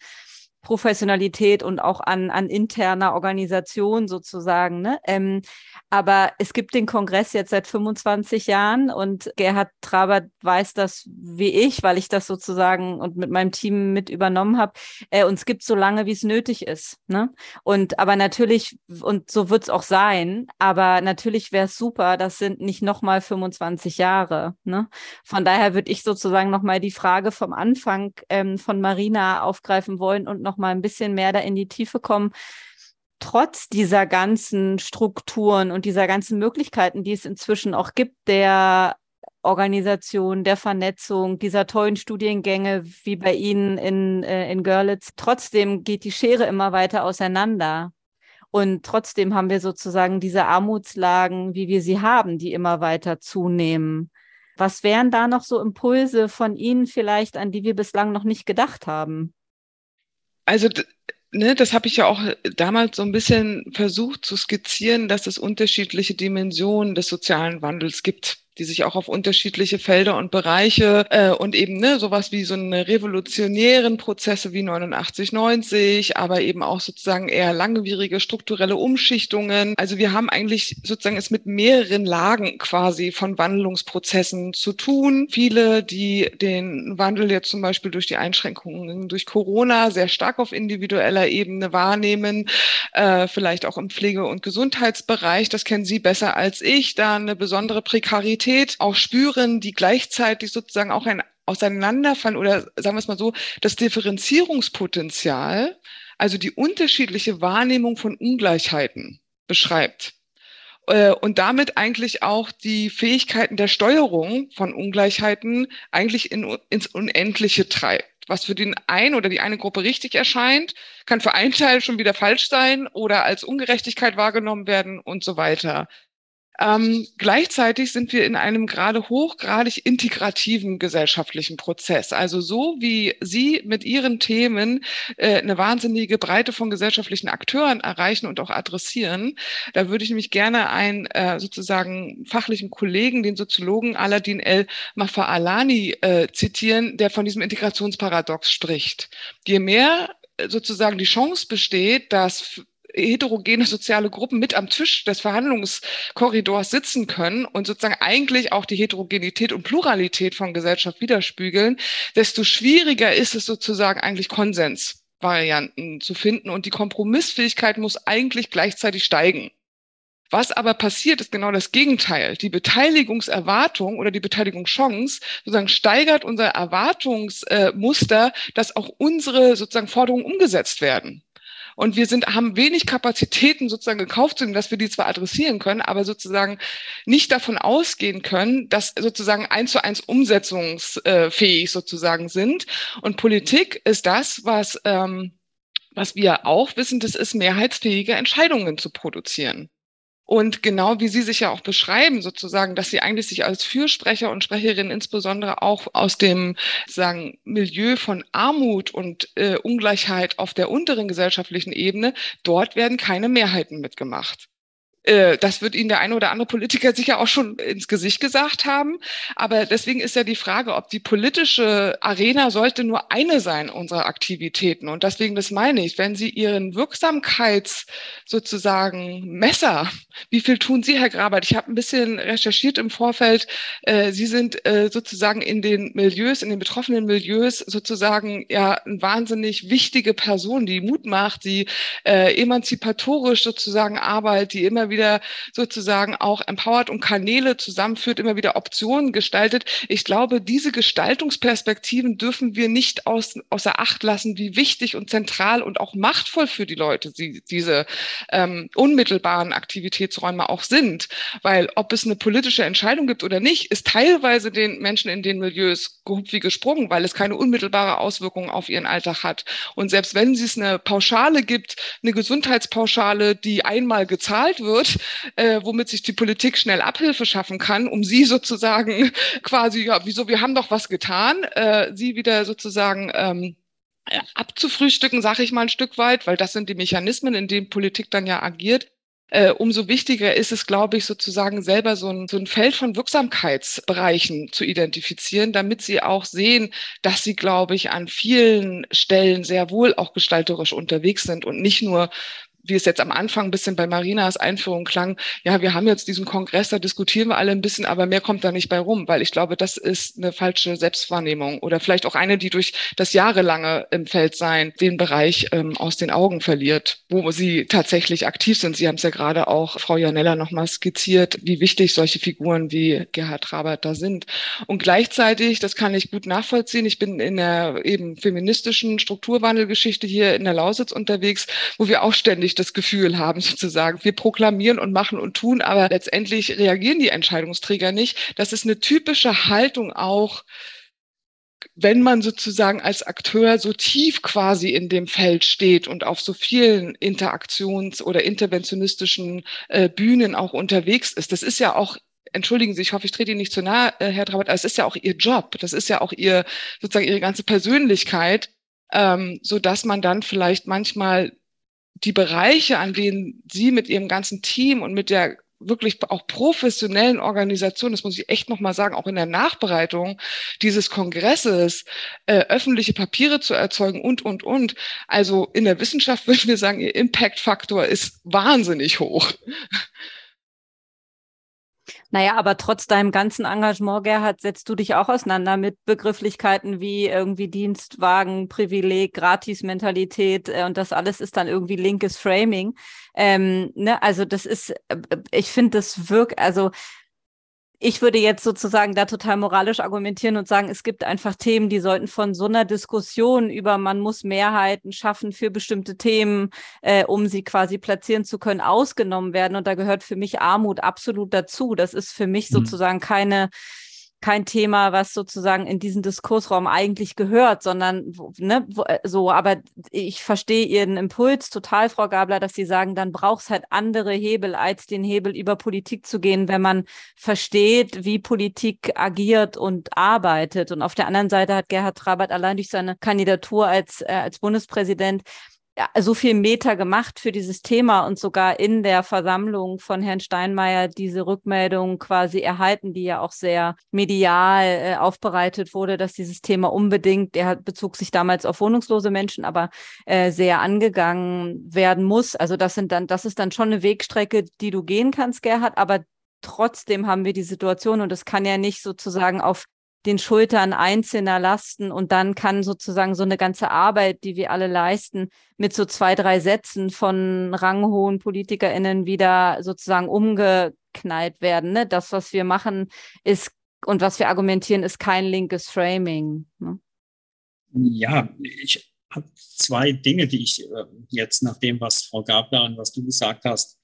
Speaker 2: Professionalität und auch an, an interner Organisation sozusagen. Ne? Ähm, aber es gibt den Kongress jetzt seit 25 Jahren und Gerhard Traber weiß das wie ich, weil ich das sozusagen und mit meinem Team mit übernommen habe. Äh, uns gibt so lange, wie es nötig ist. Ne? Und aber natürlich, und so wird es auch sein, aber natürlich wäre es super, das sind nicht nochmal 25 Jahre. Ne? Von daher würde ich sozusagen nochmal die Frage vom Anfang ähm, von Marina aufgreifen wollen und noch noch mal ein bisschen mehr da in die Tiefe kommen, trotz dieser ganzen Strukturen und dieser ganzen Möglichkeiten, die es inzwischen auch gibt, der Organisation, der Vernetzung, dieser tollen Studiengänge wie bei Ihnen in, äh, in Görlitz. Trotzdem geht die Schere immer weiter auseinander. Und trotzdem haben wir sozusagen diese Armutslagen, wie wir sie haben, die immer weiter zunehmen. Was wären da noch so Impulse von Ihnen vielleicht, an die wir bislang noch nicht gedacht haben?
Speaker 4: Also ne, das habe ich ja auch damals so ein bisschen versucht zu skizzieren, dass es unterschiedliche Dimensionen des sozialen Wandels gibt die sich auch auf unterschiedliche Felder und Bereiche äh, und eben ne, sowas wie so eine revolutionären Prozesse wie 89, 90, aber eben auch sozusagen eher langwierige strukturelle Umschichtungen. Also wir haben eigentlich sozusagen es mit mehreren Lagen quasi von Wandlungsprozessen zu tun. Viele, die den Wandel jetzt zum Beispiel durch die Einschränkungen durch Corona sehr stark auf individueller Ebene wahrnehmen, äh, vielleicht auch im Pflege- und Gesundheitsbereich, das kennen Sie besser als ich, da eine besondere Prekarität Realität auch spüren, die gleichzeitig sozusagen auch ein Auseinanderfallen oder sagen wir es mal so, das Differenzierungspotenzial, also die unterschiedliche Wahrnehmung von Ungleichheiten beschreibt äh, und damit eigentlich auch die Fähigkeiten der Steuerung von Ungleichheiten eigentlich in, ins Unendliche treibt. Was für den einen oder die eine Gruppe richtig erscheint, kann für einen Teil schon wieder falsch sein oder als Ungerechtigkeit wahrgenommen werden und so weiter. Ähm, gleichzeitig sind wir in einem gerade hochgradig integrativen gesellschaftlichen Prozess. Also so wie Sie mit Ihren Themen äh, eine wahnsinnige Breite von gesellschaftlichen Akteuren erreichen und auch adressieren, da würde ich mich gerne einen äh, sozusagen fachlichen Kollegen, den Soziologen Aladin El Mafaalani, äh, zitieren, der von diesem Integrationsparadox spricht. Je mehr äh, sozusagen die Chance besteht, dass heterogene soziale Gruppen mit am Tisch des Verhandlungskorridors sitzen können und sozusagen eigentlich auch die Heterogenität und Pluralität von Gesellschaft widerspiegeln, desto schwieriger ist es sozusagen eigentlich Konsensvarianten zu finden und die Kompromissfähigkeit muss eigentlich gleichzeitig steigen. Was aber passiert, ist genau das Gegenteil. Die Beteiligungserwartung oder die Beteiligungschance sozusagen steigert unser Erwartungsmuster, dass auch unsere sozusagen Forderungen umgesetzt werden. Und wir sind, haben wenig Kapazitäten sozusagen gekauft, dass wir die zwar adressieren können, aber sozusagen nicht davon ausgehen können, dass sozusagen eins zu eins umsetzungsfähig sozusagen sind. Und Politik ist das, was, ähm, was wir auch wissen, das ist mehrheitsfähige Entscheidungen zu produzieren. Und genau wie Sie sich ja auch beschreiben, sozusagen, dass Sie eigentlich sich als Fürsprecher und Sprecherin insbesondere auch aus dem sagen, Milieu von Armut und äh, Ungleichheit auf der unteren gesellschaftlichen Ebene, dort werden keine Mehrheiten mitgemacht. Äh, das wird Ihnen der eine oder andere Politiker sicher auch schon ins Gesicht gesagt haben. Aber deswegen ist ja die Frage, ob die politische Arena sollte nur eine sein unserer Aktivitäten. Und deswegen, das meine ich, wenn Sie Ihren Wirksamkeits sozusagen Messer, wie viel tun Sie, Herr Grabert? Ich habe ein bisschen recherchiert im Vorfeld. Äh, Sie sind äh, sozusagen in den Milieus, in den betroffenen Milieus sozusagen ja eine wahnsinnig wichtige Person, die Mut macht, die emanzipatorisch sozusagen arbeitet, die immer wieder sozusagen auch empowert und Kanäle zusammenführt, immer wieder Optionen gestaltet. Ich glaube, diese Gestaltungsperspektiven dürfen wir nicht aus, außer Acht lassen, wie wichtig und zentral und auch machtvoll für die Leute sie, diese ähm, unmittelbaren Aktivitätsräume auch sind. Weil ob es eine politische Entscheidung gibt oder nicht, ist teilweise den Menschen in den Milieus gehupft wie gesprungen, weil es keine unmittelbare Auswirkung auf ihren Alltag hat. Und selbst wenn es eine Pauschale gibt, eine Gesundheitspauschale, die einmal gezahlt wird, wird, äh, womit sich die Politik schnell Abhilfe schaffen kann, um sie sozusagen quasi, ja, wieso, wir haben doch was getan, äh, sie wieder sozusagen ähm, abzufrühstücken, sage ich mal ein Stück weit, weil das sind die Mechanismen, in denen Politik dann ja agiert. Äh, umso wichtiger ist es, glaube ich, sozusagen selber so ein, so ein Feld von Wirksamkeitsbereichen zu identifizieren, damit sie auch sehen, dass sie, glaube ich, an vielen Stellen sehr wohl auch gestalterisch unterwegs sind und nicht nur wie es jetzt am Anfang ein bisschen bei Marinas Einführung klang, ja, wir haben jetzt diesen Kongress, da diskutieren wir alle ein bisschen, aber mehr kommt da nicht bei rum, weil ich glaube, das ist eine falsche Selbstwahrnehmung oder vielleicht auch eine, die durch das jahrelange im Feld sein den Bereich ähm, aus den Augen verliert, wo sie tatsächlich aktiv sind. Sie haben es ja gerade auch, Frau Janella, nochmal skizziert, wie wichtig solche Figuren wie Gerhard Rabert da sind. Und gleichzeitig, das kann ich gut nachvollziehen, ich bin in der eben feministischen Strukturwandelgeschichte hier in der Lausitz unterwegs, wo wir auch ständig ich das Gefühl haben, sozusagen. Wir proklamieren und machen und tun, aber letztendlich reagieren die Entscheidungsträger nicht. Das ist eine typische Haltung auch, wenn man sozusagen als Akteur so tief quasi in dem Feld steht und auf so vielen Interaktions- oder interventionistischen äh, Bühnen auch unterwegs ist, das ist ja auch entschuldigen Sie, ich hoffe, ich trete Ihnen nicht zu nahe, äh, Herr Trabert, aber es ist ja auch Ihr Job, das ist ja auch Ihr, sozusagen Ihre ganze Persönlichkeit, ähm, so dass man dann vielleicht manchmal die Bereiche, an denen Sie mit Ihrem ganzen Team und mit der wirklich auch professionellen Organisation, das muss ich echt nochmal sagen, auch in der Nachbereitung dieses Kongresses, äh, öffentliche Papiere zu erzeugen und, und, und. Also in der Wissenschaft würden wir sagen, ihr Impact-Faktor ist wahnsinnig hoch.
Speaker 2: Naja, aber trotz deinem ganzen Engagement, Gerhard, setzt du dich auch auseinander mit Begrifflichkeiten wie irgendwie Dienstwagen, Privileg, Gratis-Mentalität äh, und das alles ist dann irgendwie linkes Framing. Ähm, ne? Also das ist, äh, ich finde, das wirkt, also ich würde jetzt sozusagen da total moralisch argumentieren und sagen, es gibt einfach Themen, die sollten von so einer Diskussion über, man muss Mehrheiten schaffen für bestimmte Themen, äh, um sie quasi platzieren zu können, ausgenommen werden. Und da gehört für mich Armut absolut dazu. Das ist für mich mhm. sozusagen keine kein Thema, was sozusagen in diesen Diskursraum eigentlich gehört, sondern ne, äh, so, aber ich verstehe Ihren Impuls total, Frau Gabler, dass Sie sagen, dann braucht es halt andere Hebel, als den Hebel über Politik zu gehen, wenn man versteht, wie Politik agiert und arbeitet. Und auf der anderen Seite hat Gerhard Trabert allein durch seine Kandidatur als, äh, als Bundespräsident so viel Meter gemacht für dieses Thema und sogar in der Versammlung von Herrn Steinmeier diese Rückmeldung quasi erhalten, die ja auch sehr medial äh, aufbereitet wurde, dass dieses Thema unbedingt, er bezog sich damals auf wohnungslose Menschen, aber äh, sehr angegangen werden muss. Also das sind dann, das ist dann schon eine Wegstrecke, die du gehen kannst, Gerhard, aber trotzdem haben wir die Situation und es kann ja nicht sozusagen auf den Schultern einzelner lasten und dann kann sozusagen so eine ganze Arbeit, die wir alle leisten, mit so zwei, drei Sätzen von ranghohen PolitikerInnen wieder sozusagen umgeknallt werden. Ne? Das, was wir machen, ist und was wir argumentieren, ist kein linkes Framing. Ne?
Speaker 5: Ja, ich habe zwei Dinge, die ich äh, jetzt nach dem, was Frau Gabler und was du gesagt hast,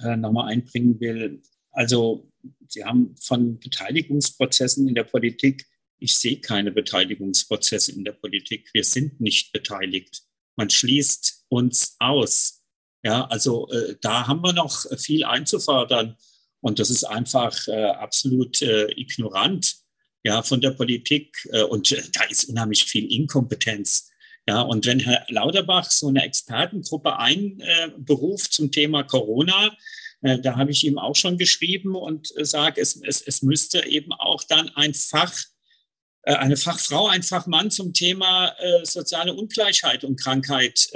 Speaker 5: äh, nochmal einbringen will. Also Sie haben von Beteiligungsprozessen in der Politik. Ich sehe keine Beteiligungsprozesse in der Politik. Wir sind nicht beteiligt. Man schließt uns aus. Ja, also äh, da haben wir noch viel einzufordern. Und das ist einfach äh, absolut äh, ignorant ja, von der Politik. Äh, und äh, da ist unheimlich viel Inkompetenz. Ja, und wenn Herr Lauterbach so eine Expertengruppe einberuft zum Thema Corona, da habe ich ihm auch schon geschrieben und äh, sage, es, es, es müsste eben auch dann ein Fach, äh, eine Fachfrau, ein Fachmann zum Thema soziale Ungleichheit und Krankheit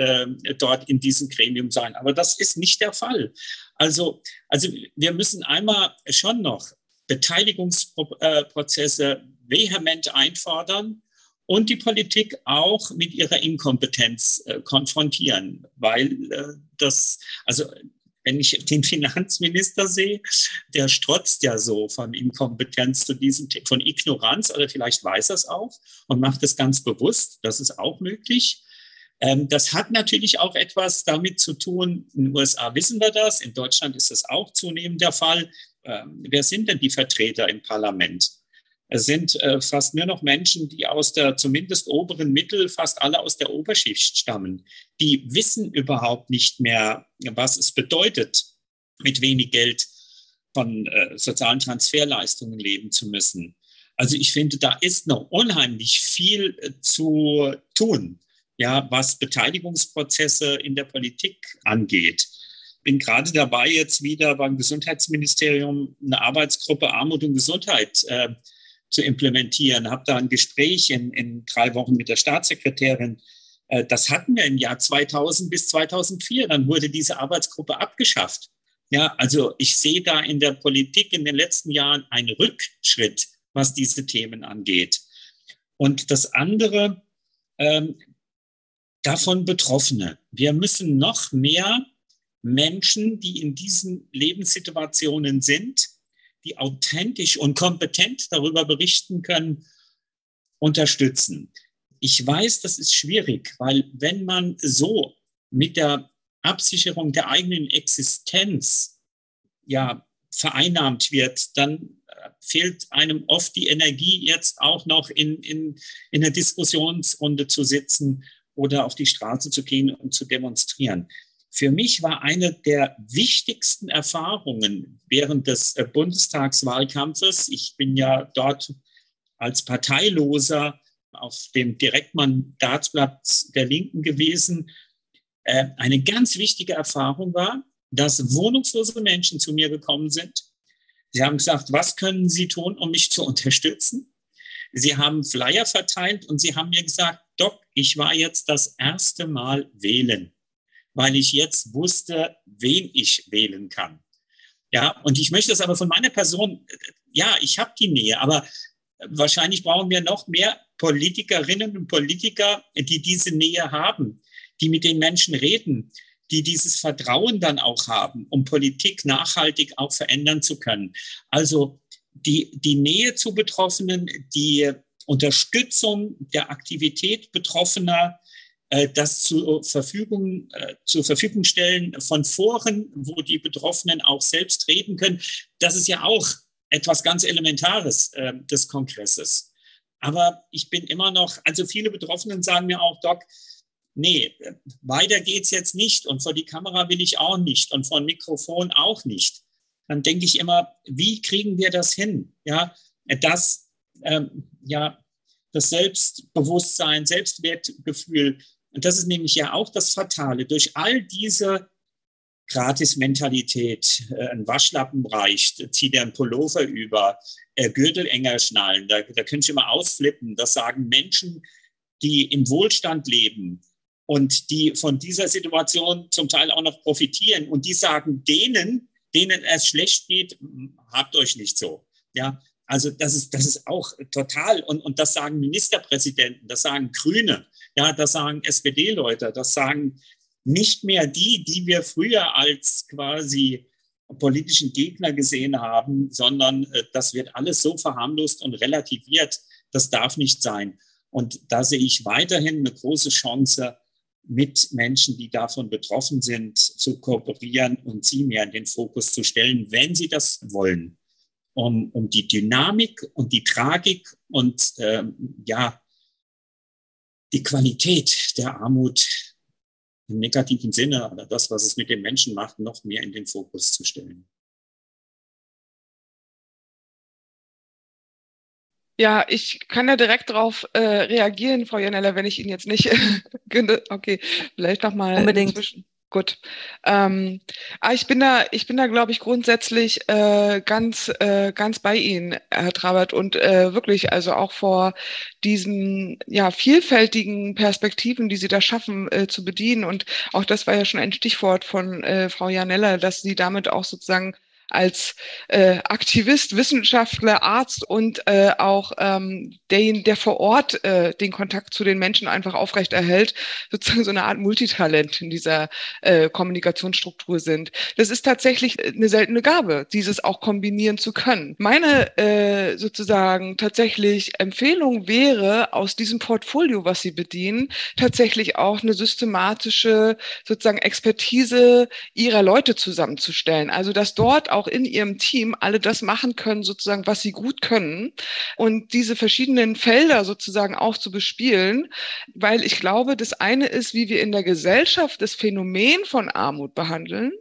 Speaker 5: dort in diesem Gremium sein. Aber das ist nicht der Fall. Also, also wir müssen einmal schon noch Beteiligungsprozesse vehement einfordern und die Politik auch mit ihrer Inkompetenz konfrontieren, weil das, also wenn ich den Finanzminister sehe, der strotzt ja so von Inkompetenz zu diesem, von Ignoranz, oder vielleicht weiß er es auch und macht es ganz bewusst. Das ist auch möglich. Ähm, das hat natürlich auch etwas damit zu tun, in den USA wissen wir das, in Deutschland ist das auch zunehmend der Fall. Ähm, wer sind denn die Vertreter im Parlament? Es sind äh, fast nur noch Menschen, die aus der zumindest oberen Mittel, fast alle aus der Oberschicht stammen. Die wissen überhaupt nicht mehr, was es bedeutet, mit wenig Geld von äh, sozialen Transferleistungen leben zu müssen. Also ich finde, da ist noch unheimlich viel äh, zu tun, ja, was Beteiligungsprozesse in der Politik angeht bin gerade dabei, jetzt wieder beim Gesundheitsministerium eine Arbeitsgruppe Armut und Gesundheit äh, zu implementieren. Habe da ein Gespräch in, in drei Wochen mit der Staatssekretärin. Äh, das hatten wir im Jahr 2000 bis 2004. Dann wurde diese Arbeitsgruppe abgeschafft. Ja, also ich sehe da in der Politik in den letzten Jahren einen Rückschritt, was diese Themen angeht. Und das andere, ähm, davon Betroffene. Wir müssen noch mehr Menschen, die in diesen Lebenssituationen sind, die authentisch und kompetent darüber berichten können, unterstützen. Ich weiß, das ist schwierig, weil wenn man so mit der Absicherung der eigenen Existenz ja vereinnahmt wird, dann äh, fehlt einem oft die Energie, jetzt auch noch in, in, in einer Diskussionsrunde zu sitzen oder auf die Straße zu gehen und zu demonstrieren. Für mich war eine der wichtigsten Erfahrungen während des äh, Bundestagswahlkampfes, ich bin ja dort als Parteiloser auf dem Direktmandatsblatt der Linken gewesen, äh, eine ganz wichtige Erfahrung war, dass wohnungslose Menschen zu mir gekommen sind. Sie haben gesagt, was können Sie tun, um mich zu unterstützen? Sie haben Flyer verteilt und Sie haben mir gesagt, Doc, ich war jetzt das erste Mal wählen, weil ich jetzt wusste, wen ich wählen kann. Ja, und ich möchte das aber von meiner Person, ja, ich habe die Nähe, aber wahrscheinlich brauchen wir noch mehr Politikerinnen und Politiker, die diese Nähe haben, die mit den Menschen reden, die dieses Vertrauen dann auch haben, um Politik nachhaltig auch verändern zu können. Also die, die Nähe zu Betroffenen, die Unterstützung der Aktivität Betroffener, das zur Verfügung, äh, zur Verfügung stellen von Foren, wo die Betroffenen auch selbst reden können. Das ist ja auch etwas ganz Elementares äh, des Kongresses. Aber ich bin immer noch, also viele Betroffenen sagen mir auch, Doc, nee, weiter geht's jetzt nicht und vor die Kamera will ich auch nicht und vor ein Mikrofon auch nicht. Dann denke ich immer, wie kriegen wir das hin? Ja, dass ähm, ja das Selbstbewusstsein, Selbstwertgefühl, und das ist nämlich ja auch das Fatale, durch all diese Gratis-Mentalität, äh, ein Waschlappen reicht, zieht er einen Pullover über, äh, Gürtel enger schnallen, da, da können Sie immer ausflippen. Das sagen Menschen, die im Wohlstand leben und die von dieser Situation zum Teil auch noch profitieren. Und die sagen denen, denen es schlecht geht, habt euch nicht so. Ja, also das ist, das ist auch total. Und, und das sagen Ministerpräsidenten, das sagen Grüne, ja, das sagen SPD-Leute, das sagen nicht mehr die, die wir früher als quasi politischen Gegner gesehen haben, sondern äh, das wird alles so verharmlost und relativiert. Das darf nicht sein. Und da sehe ich weiterhin eine große Chance, mit Menschen, die davon betroffen sind, zu kooperieren und sie mehr in den Fokus zu stellen, wenn sie das wollen, um, um die Dynamik und die Tragik und ähm, ja, die Qualität der Armut im negativen Sinne oder das, was es mit den Menschen macht, noch mehr in den Fokus zu stellen.
Speaker 4: Ja, ich kann da direkt darauf äh, reagieren, Frau Janella, wenn ich Ihnen jetzt nicht okay, vielleicht noch mal
Speaker 2: Unbedingt. Inzwischen.
Speaker 4: Gut. Ähm, ah, ich bin da, ich bin da, glaube ich, grundsätzlich äh, ganz, äh, ganz bei Ihnen, Herr Trabert, und äh, wirklich, also auch vor diesen ja vielfältigen Perspektiven, die Sie da schaffen, äh, zu bedienen. Und auch das war ja schon ein Stichwort von äh, Frau Janella, dass Sie damit auch sozusagen als äh, Aktivist, Wissenschaftler, Arzt und äh, auch ähm, der, der vor Ort äh, den Kontakt zu den Menschen einfach aufrechterhält, sozusagen so eine Art Multitalent in dieser äh, Kommunikationsstruktur sind. Das ist tatsächlich eine seltene Gabe, dieses auch kombinieren zu können. Meine äh, sozusagen tatsächlich Empfehlung wäre, aus diesem Portfolio, was Sie bedienen, tatsächlich auch eine systematische sozusagen Expertise Ihrer Leute zusammenzustellen. Also dass dort auch in ihrem Team alle das machen können, sozusagen, was sie gut können und diese verschiedenen Felder sozusagen auch zu bespielen, weil ich glaube, das eine ist, wie wir in der Gesellschaft das Phänomen von Armut behandeln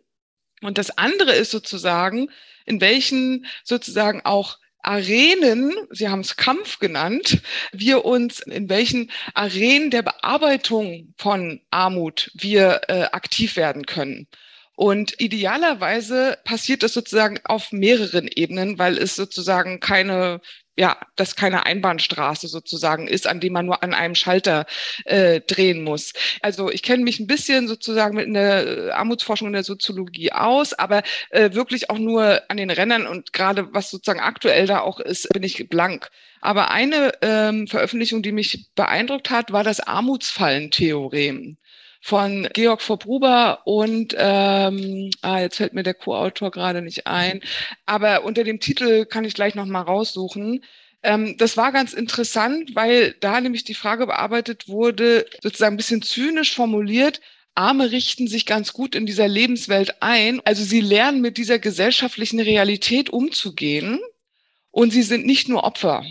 Speaker 4: und das andere ist sozusagen, in welchen sozusagen auch Arenen, Sie haben es Kampf genannt, wir uns in welchen Arenen der Bearbeitung von Armut wir äh, aktiv werden können. Und idealerweise passiert das sozusagen auf mehreren Ebenen, weil es sozusagen keine ja, das keine Einbahnstraße sozusagen ist, an dem man nur an einem Schalter äh, drehen muss. Also ich kenne mich ein bisschen sozusagen mit einer Armutsforschung in der Soziologie aus, aber äh, wirklich auch nur an den Rändern und gerade was sozusagen aktuell da auch ist, bin ich blank. Aber eine ähm, Veröffentlichung, die mich beeindruckt hat, war das Armutsfallentheorem von Georg Verbruber und ähm, ah, jetzt fällt mir der Co-Autor gerade nicht ein, aber unter dem Titel kann ich gleich noch mal raussuchen. Ähm, das war ganz interessant, weil da nämlich die Frage bearbeitet wurde, sozusagen ein bisschen zynisch formuliert, Arme richten sich ganz gut in dieser Lebenswelt ein. Also sie lernen mit dieser gesellschaftlichen Realität umzugehen und sie sind nicht nur Opfer.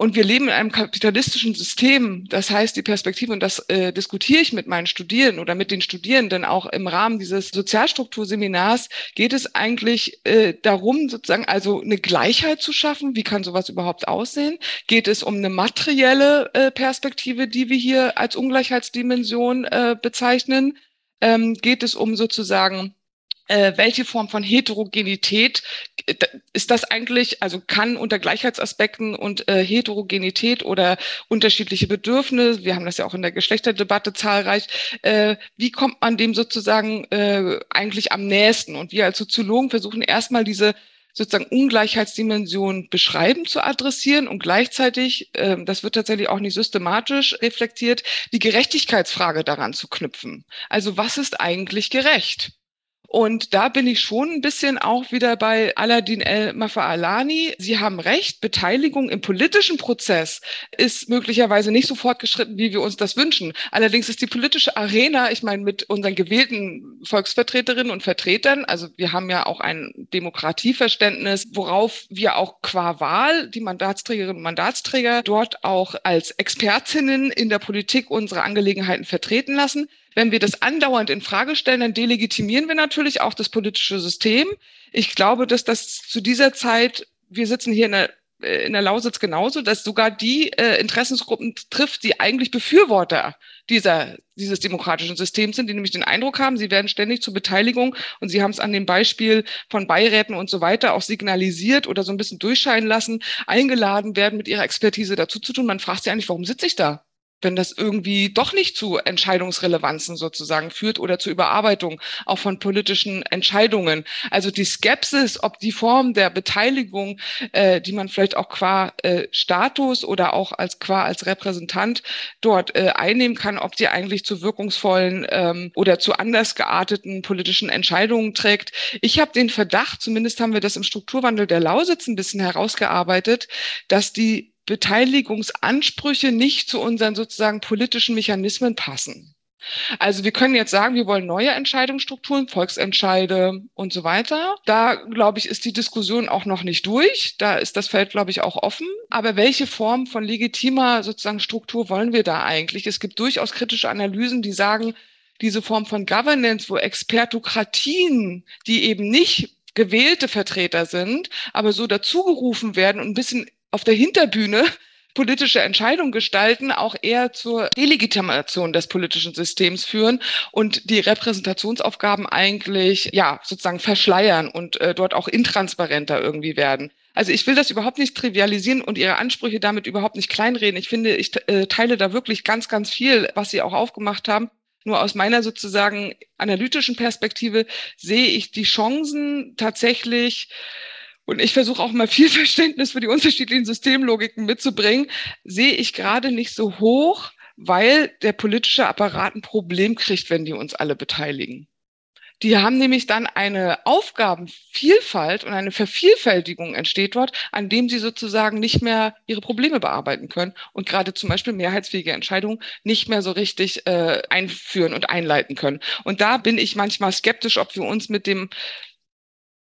Speaker 4: Und wir leben in einem kapitalistischen System. Das heißt, die Perspektive, und das äh, diskutiere ich mit meinen Studierenden oder mit den Studierenden auch im Rahmen dieses Sozialstrukturseminars, geht es eigentlich äh, darum, sozusagen also eine Gleichheit zu schaffen. Wie kann sowas überhaupt aussehen? Geht es um eine materielle äh, Perspektive, die wir hier als Ungleichheitsdimension äh, bezeichnen? Ähm, geht es um sozusagen äh, welche Form von Heterogenität äh, ist das eigentlich, also kann unter Gleichheitsaspekten und äh, Heterogenität oder unterschiedliche Bedürfnisse, wir haben das ja auch in der Geschlechterdebatte zahlreich, äh, wie kommt man dem sozusagen äh, eigentlich am nächsten? Und wir als Soziologen versuchen erstmal diese sozusagen Ungleichheitsdimension beschreiben, zu adressieren und gleichzeitig, äh, das wird tatsächlich auch nicht systematisch reflektiert, die Gerechtigkeitsfrage daran zu knüpfen. Also was ist eigentlich gerecht? Und da bin ich schon ein bisschen auch wieder bei Aladdin El Mafaalani. Sie haben recht, Beteiligung im politischen Prozess ist möglicherweise nicht so fortgeschritten, wie wir uns das wünschen. Allerdings ist die politische Arena, ich meine, mit unseren gewählten Volksvertreterinnen und Vertretern, also wir haben ja auch ein Demokratieverständnis, worauf wir auch qua Wahl die Mandatsträgerinnen und Mandatsträger dort auch als Expertinnen in der Politik unsere Angelegenheiten vertreten lassen. Wenn wir das andauernd in Frage stellen, dann delegitimieren wir natürlich auch das politische System. Ich glaube, dass das zu dieser Zeit, wir sitzen hier in der äh, in der Lausitz genauso, dass sogar die äh, Interessensgruppen trifft, die eigentlich Befürworter dieser, dieses demokratischen Systems sind, die nämlich den Eindruck haben, sie werden ständig zur Beteiligung und sie haben es an dem Beispiel von Beiräten und so weiter auch signalisiert oder so ein bisschen durchscheinen lassen, eingeladen werden, mit ihrer Expertise dazu zu tun. Man fragt sich eigentlich, warum sitze ich da? Wenn das irgendwie doch nicht zu Entscheidungsrelevanzen sozusagen führt oder zur Überarbeitung auch von politischen Entscheidungen. Also die Skepsis, ob die Form der Beteiligung, äh, die man vielleicht auch qua äh, Status oder auch als qua als Repräsentant dort äh, einnehmen kann, ob die eigentlich zu wirkungsvollen ähm, oder zu anders gearteten politischen Entscheidungen trägt. Ich habe den Verdacht, zumindest haben wir das im Strukturwandel der Lausitz ein bisschen herausgearbeitet, dass die Beteiligungsansprüche nicht zu unseren sozusagen politischen Mechanismen passen. Also wir können jetzt sagen, wir wollen neue Entscheidungsstrukturen, Volksentscheide und so weiter. Da, glaube ich, ist die Diskussion auch noch nicht durch. Da ist das Feld, glaube ich, auch offen. Aber welche Form von legitimer sozusagen Struktur wollen wir da eigentlich? Es gibt durchaus kritische Analysen, die sagen, diese Form von Governance, wo Expertokratien, die eben nicht gewählte Vertreter sind, aber so dazugerufen werden und ein bisschen auf der Hinterbühne politische Entscheidungen gestalten, auch eher zur Delegitimation des politischen Systems führen und die Repräsentationsaufgaben eigentlich ja sozusagen verschleiern und äh, dort auch intransparenter irgendwie werden. Also ich will das überhaupt nicht trivialisieren und Ihre Ansprüche damit überhaupt nicht kleinreden. Ich finde, ich äh, teile da wirklich ganz, ganz viel, was Sie auch aufgemacht haben. Nur aus meiner sozusagen analytischen Perspektive sehe ich die Chancen tatsächlich und ich versuche auch mal viel Verständnis für die unterschiedlichen Systemlogiken mitzubringen, sehe ich gerade nicht so hoch, weil der politische Apparat ein Problem kriegt, wenn die uns alle beteiligen. Die haben nämlich dann eine Aufgabenvielfalt und eine Vervielfältigung entsteht dort, an dem sie sozusagen nicht mehr ihre Probleme bearbeiten können und gerade zum Beispiel mehrheitsfähige Entscheidungen nicht mehr so richtig äh, einführen und einleiten können. Und da bin ich manchmal skeptisch, ob wir uns mit dem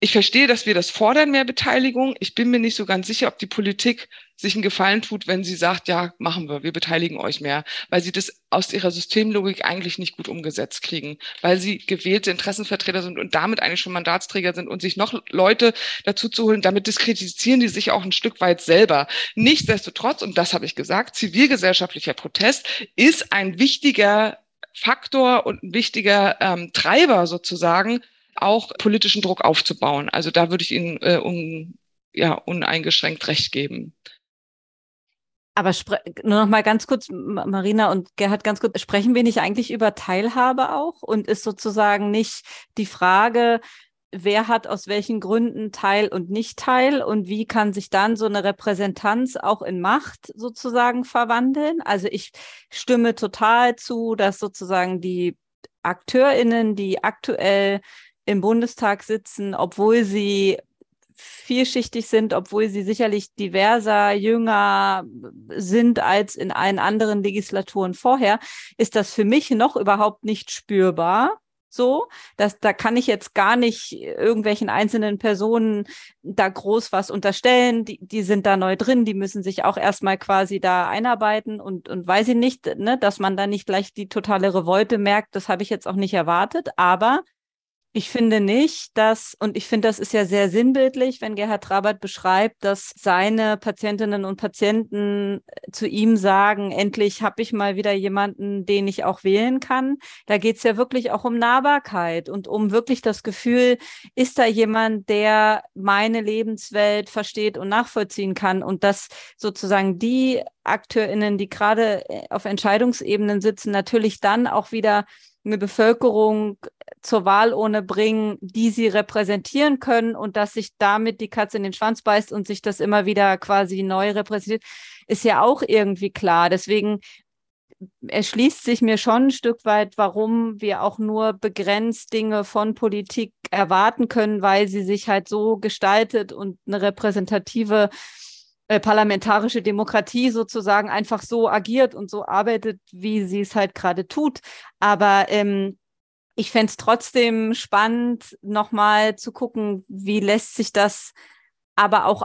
Speaker 4: ich verstehe, dass wir das fordern, mehr Beteiligung. Ich bin mir nicht so ganz sicher, ob die Politik sich einen Gefallen tut, wenn sie sagt, ja, machen wir, wir beteiligen euch mehr, weil sie das aus ihrer Systemlogik eigentlich nicht gut umgesetzt kriegen, weil sie gewählte Interessenvertreter sind und damit eigentlich schon Mandatsträger sind und sich noch Leute dazu zu holen, damit diskreditieren die sich auch ein Stück weit selber. Nichtsdestotrotz, und das habe ich gesagt, zivilgesellschaftlicher Protest ist ein wichtiger Faktor und ein wichtiger ähm, Treiber sozusagen auch politischen Druck aufzubauen. Also da würde ich Ihnen äh, un, ja, uneingeschränkt recht geben.
Speaker 2: Aber nur noch mal ganz kurz, Marina und Gerhard, ganz kurz, sprechen wir nicht eigentlich über Teilhabe auch? Und ist sozusagen nicht die Frage, wer hat aus welchen Gründen Teil und nicht Teil und wie kann sich dann so eine Repräsentanz auch in Macht sozusagen verwandeln? Also ich stimme total zu, dass sozusagen die AkteurInnen, die aktuell im Bundestag sitzen, obwohl sie vielschichtig sind, obwohl sie sicherlich diverser, jünger sind als in allen anderen Legislaturen vorher, ist das für mich noch überhaupt nicht spürbar. So, dass da kann ich jetzt gar nicht irgendwelchen einzelnen Personen da groß was unterstellen. Die, die sind da neu drin, die müssen sich auch erstmal quasi da einarbeiten und, und weiß ich nicht, ne, dass man da nicht gleich die totale Revolte merkt, das habe ich jetzt auch nicht erwartet. Aber ich finde nicht, dass, und ich finde, das ist ja sehr sinnbildlich, wenn Gerhard Trabert beschreibt, dass seine Patientinnen und Patienten äh, zu ihm sagen, endlich habe ich mal wieder jemanden, den ich auch wählen kann. Da geht es ja wirklich auch um Nahbarkeit und um wirklich das Gefühl, ist da jemand, der meine Lebenswelt versteht und nachvollziehen kann und dass sozusagen die AkteurInnen, die gerade äh, auf Entscheidungsebenen sitzen, natürlich dann auch wieder eine Bevölkerung zur Wahlurne bringen, die sie repräsentieren können und dass sich damit die Katze in den Schwanz beißt und sich das immer wieder quasi neu repräsentiert, ist ja auch irgendwie klar. Deswegen erschließt sich mir schon ein Stück weit, warum wir auch nur begrenzt Dinge von Politik erwarten können, weil sie sich halt so gestaltet und eine repräsentative äh, parlamentarische Demokratie sozusagen einfach so agiert und so arbeitet, wie sie es halt gerade tut. Aber ähm, ich fände es trotzdem spannend, nochmal zu gucken, wie lässt sich das aber auch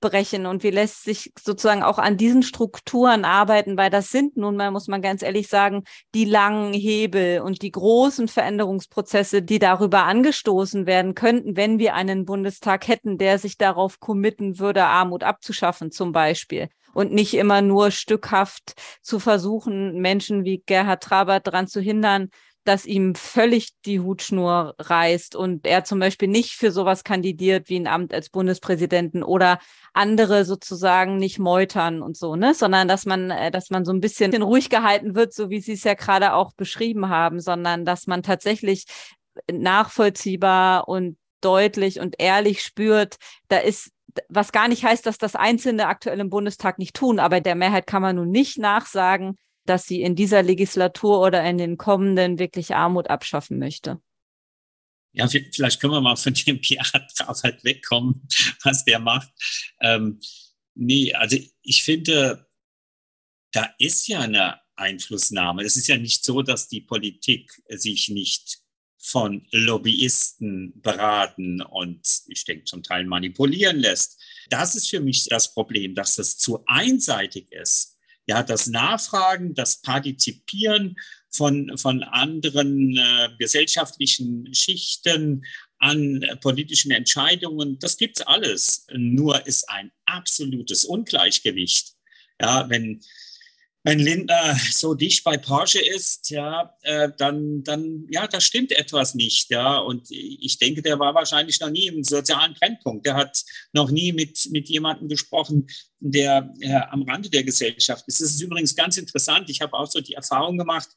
Speaker 2: aufbrechen und wie lässt sich sozusagen auch an diesen Strukturen arbeiten, weil das sind nun mal, muss man ganz ehrlich sagen, die langen Hebel und die großen Veränderungsprozesse, die darüber angestoßen werden könnten, wenn wir einen Bundestag hätten, der sich darauf committen würde, Armut abzuschaffen zum Beispiel. Und nicht immer nur stückhaft zu versuchen, Menschen wie Gerhard Trabert daran zu hindern, dass ihm völlig die Hutschnur reißt und er zum Beispiel nicht für sowas kandidiert wie ein Amt als Bundespräsidenten oder andere sozusagen nicht meutern und so, ne, sondern dass man, äh, dass man so ein bisschen ruhig gehalten wird, so wie Sie es ja gerade auch beschrieben haben, sondern dass man tatsächlich nachvollziehbar und deutlich und ehrlich spürt, da ist was gar nicht heißt, dass das Einzelne aktuell im Bundestag nicht tun, aber der Mehrheit kann man nun nicht nachsagen, dass sie in dieser Legislatur oder in den kommenden wirklich Armut abschaffen möchte.
Speaker 5: Ja, vielleicht können wir mal von dem PR-Drauf halt wegkommen, was der macht. Ähm, nee, also ich finde, da ist ja eine Einflussnahme. Es ist ja nicht so, dass die Politik sich nicht von Lobbyisten beraten und ich denke zum Teil manipulieren lässt. Das ist für mich das Problem, dass das zu einseitig ist. Ja, das Nachfragen, das Partizipieren von, von anderen äh, gesellschaftlichen Schichten an äh, politischen Entscheidungen, das gibt's alles. Nur ist ein absolutes Ungleichgewicht. Ja, wenn wenn Lindner so dicht bei Porsche ist, ja, äh, dann, dann, ja, da stimmt etwas nicht, ja. Und ich denke, der war wahrscheinlich noch nie im sozialen Brennpunkt. Der hat noch nie mit, mit jemandem gesprochen, der äh, am Rande der Gesellschaft ist. Das ist übrigens ganz interessant. Ich habe auch so die Erfahrung gemacht,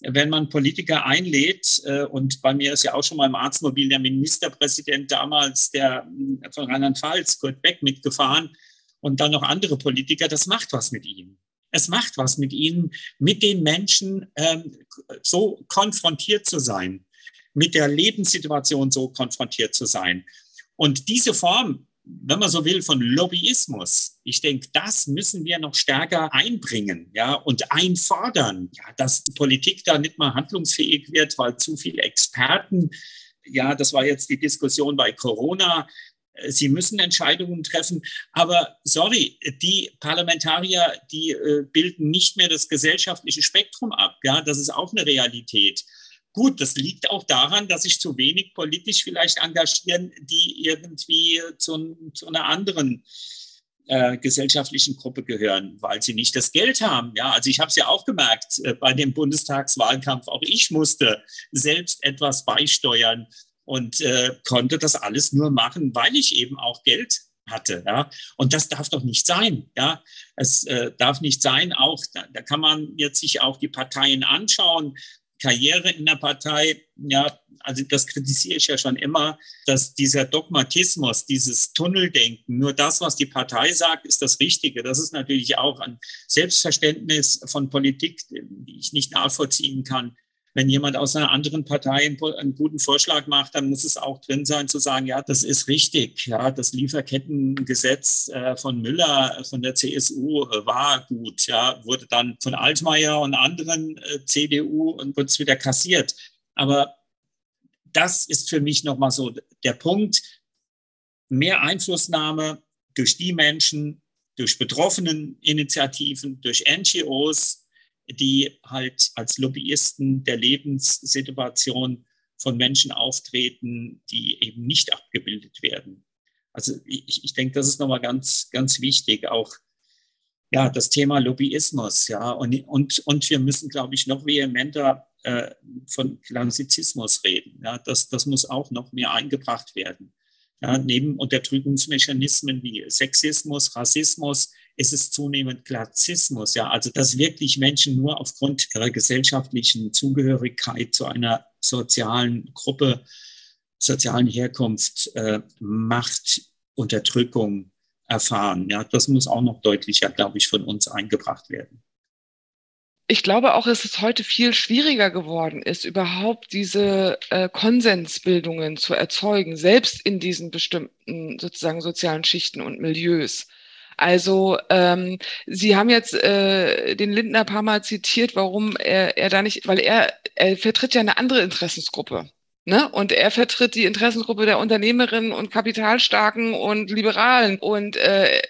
Speaker 5: wenn man Politiker einlädt, äh, und bei mir ist ja auch schon mal im Arztmobil der Ministerpräsident damals, der äh, von Rheinland-Pfalz, Kurt Beck, mitgefahren und dann noch andere Politiker, das macht was mit ihm. Es macht was mit ihnen, mit den Menschen ähm, so konfrontiert zu sein, mit der Lebenssituation so konfrontiert zu sein. Und diese Form, wenn man so will, von Lobbyismus, ich denke, das müssen wir noch stärker einbringen, ja, und einfordern, ja, dass Politik da nicht mal handlungsfähig wird, weil zu viele Experten ja, das war jetzt die Diskussion bei Corona, Sie müssen Entscheidungen treffen. Aber sorry, die Parlamentarier, die äh, bilden nicht mehr das gesellschaftliche Spektrum ab. Ja, das ist auch eine Realität. Gut, das liegt auch daran, dass sich zu wenig politisch vielleicht engagieren, die irgendwie zu, zu einer anderen äh, gesellschaftlichen Gruppe gehören, weil sie nicht das Geld haben. Ja, also ich habe es ja auch gemerkt äh, bei dem Bundestagswahlkampf. Auch ich musste selbst etwas beisteuern und äh, konnte das alles nur machen, weil ich eben auch Geld hatte. Ja? Und das darf doch nicht sein. Ja? Es äh, darf nicht sein, auch da, da kann man jetzt sich auch die Parteien anschauen. Karriere in der Partei, ja, also das kritisiere ich ja schon immer, dass dieser Dogmatismus, dieses Tunneldenken, nur das, was die Partei sagt, ist das Richtige. Das ist natürlich auch ein Selbstverständnis von Politik, die ich nicht nachvollziehen kann. Wenn jemand aus einer anderen Partei einen, guten Vorschlag macht, dann muss es auch drin sein zu sagen, ja, das ist richtig. Ja, das Lieferkettengesetz äh, von Müller äh, von der CSU äh, war gut. Ja, wurde dann von Altmaier und anderen CDU und wurde es wieder kassiert. Aber das ist für mich nochmal so der Punkt. Mehr Einflussnahme durch die Menschen, durch betroffenen Initiativen, durch NGOs, die halt als Lobbyisten der Lebenssituation von Menschen auftreten, die eben nicht abgebildet werden. Also ich, ich denke, das ist nochmal ganz, ganz wichtig, auch ja, das Thema Lobbyismus, ja, und, und, und wir müssen, glaube ich, noch vehementer äh, von Klassizismus reden. Ja, das, das muss auch noch mehr eingebracht werden. Ja, neben Unterdrückungsmechanismen wie Sexismus, Rassismus ist es zunehmend Klassismus. Ja, also dass wirklich Menschen nur aufgrund ihrer gesellschaftlichen Zugehörigkeit zu einer sozialen Gruppe, sozialen Herkunft äh, Macht, Unterdrückung erfahren. Ja, das muss auch noch deutlicher, glaube ich, von uns eingebracht werden
Speaker 4: ich glaube auch, dass es heute viel schwieriger geworden ist, überhaupt diese äh, Konsensbildungen zu erzeugen, selbst in diesen bestimmten sozusagen sozialen Schichten und Milieus. Also ähm, Sie haben jetzt äh, den Lindner ein paar Mal zitiert, warum er, er da nicht, weil er, er vertritt ja eine andere Interessensgruppe. Ne? Und er vertritt die Interessensgruppe der Unternehmerinnen und Kapitalstarken und Liberalen. Und äh,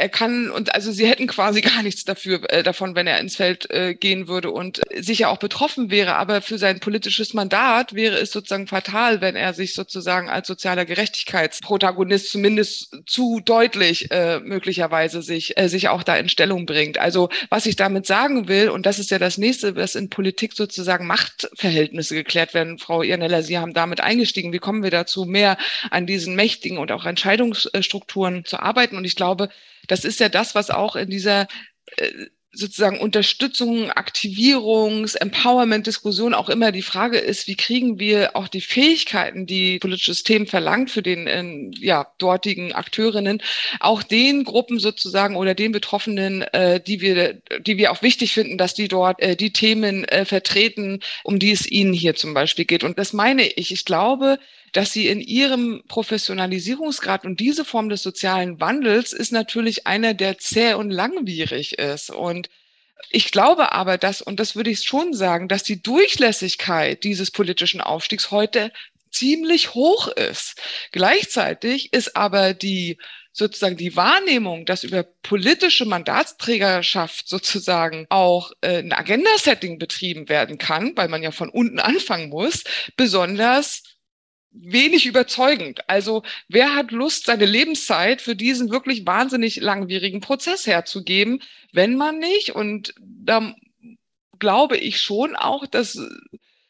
Speaker 4: er kann und also sie hätten quasi gar nichts dafür äh, davon, wenn er ins Feld äh, gehen würde und sicher auch betroffen wäre. Aber für sein politisches Mandat wäre es sozusagen fatal, wenn er sich sozusagen als sozialer Gerechtigkeitsprotagonist zumindest zu deutlich äh, möglicherweise sich äh, sich auch da in Stellung bringt. Also was ich damit sagen will und das ist ja das nächste, dass in Politik sozusagen Machtverhältnisse geklärt werden. Frau Irnella, Sie haben damit eingestiegen. Wie kommen wir dazu, mehr an diesen mächtigen und auch Entscheidungsstrukturen zu arbeiten? Und ich glaube, das ist ja das, was auch in dieser äh, sozusagen Unterstützung, Aktivierungs-, Empowerment-Diskussion auch immer die Frage ist, wie kriegen wir auch die Fähigkeiten, die politisches System verlangt für den äh, ja, dortigen Akteurinnen, auch den Gruppen sozusagen oder den Betroffenen, äh, die wir, die wir auch wichtig finden, dass die dort äh, die Themen äh, vertreten, um die es ihnen hier zum Beispiel geht. Und das meine ich. Ich glaube, dass sie in ihrem Professionalisierungsgrad und diese Form des sozialen Wandels ist natürlich einer, der zäh und langwierig ist. Und ich glaube aber, dass, und das würde ich schon sagen, dass die Durchlässigkeit dieses politischen Aufstiegs heute ziemlich hoch ist. Gleichzeitig ist aber die sozusagen die Wahrnehmung, dass über politische Mandatsträgerschaft sozusagen auch äh, ein Agenda-Setting betrieben werden kann, weil man ja von unten anfangen muss, besonders wenig überzeugend. Also wer hat Lust, seine Lebenszeit für diesen wirklich wahnsinnig langwierigen Prozess herzugeben, wenn man nicht, und da glaube ich schon auch, dass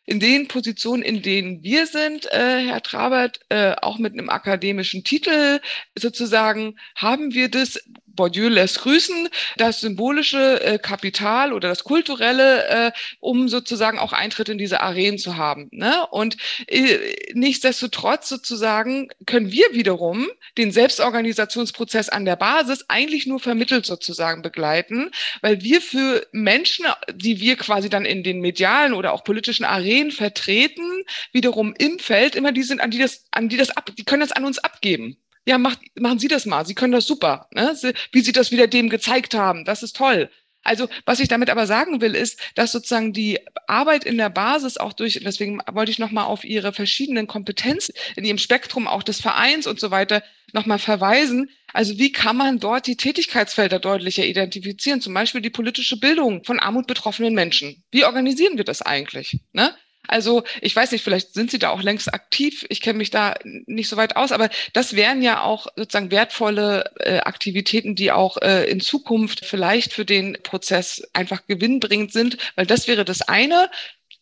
Speaker 4: in den Positionen, in denen wir sind, äh, Herr Trabert, äh, auch mit einem akademischen Titel sozusagen, haben wir das Bourdieu lässt grüßen, das symbolische äh, Kapital oder das kulturelle, äh, um sozusagen auch Eintritt in diese Arenen zu haben. Ne? Und äh, nichtsdestotrotz sozusagen können wir wiederum den Selbstorganisationsprozess an der Basis eigentlich nur vermittelt sozusagen begleiten, weil wir für Menschen, die wir quasi dann in den medialen oder auch politischen Arenen vertreten, wiederum im Feld immer die sind, an die das, an die das ab, die können das an uns abgeben ja, macht, machen Sie das mal, Sie können das super, ne? wie Sie das wieder dem gezeigt haben, das ist toll. Also was ich damit aber sagen will, ist, dass sozusagen die Arbeit in der Basis auch durch, deswegen wollte ich nochmal auf Ihre verschiedenen Kompetenzen in Ihrem Spektrum auch des Vereins und so weiter nochmal verweisen. Also wie kann man dort die Tätigkeitsfelder deutlicher identifizieren? Zum Beispiel die politische Bildung von Armut betroffenen Menschen. Wie organisieren wir das eigentlich? Ne? Also ich weiß nicht, vielleicht sind Sie da auch längst aktiv. Ich kenne mich da nicht so weit aus, aber das wären ja auch sozusagen wertvolle äh, Aktivitäten, die auch äh, in Zukunft vielleicht für den Prozess einfach gewinnbringend sind, weil das wäre das eine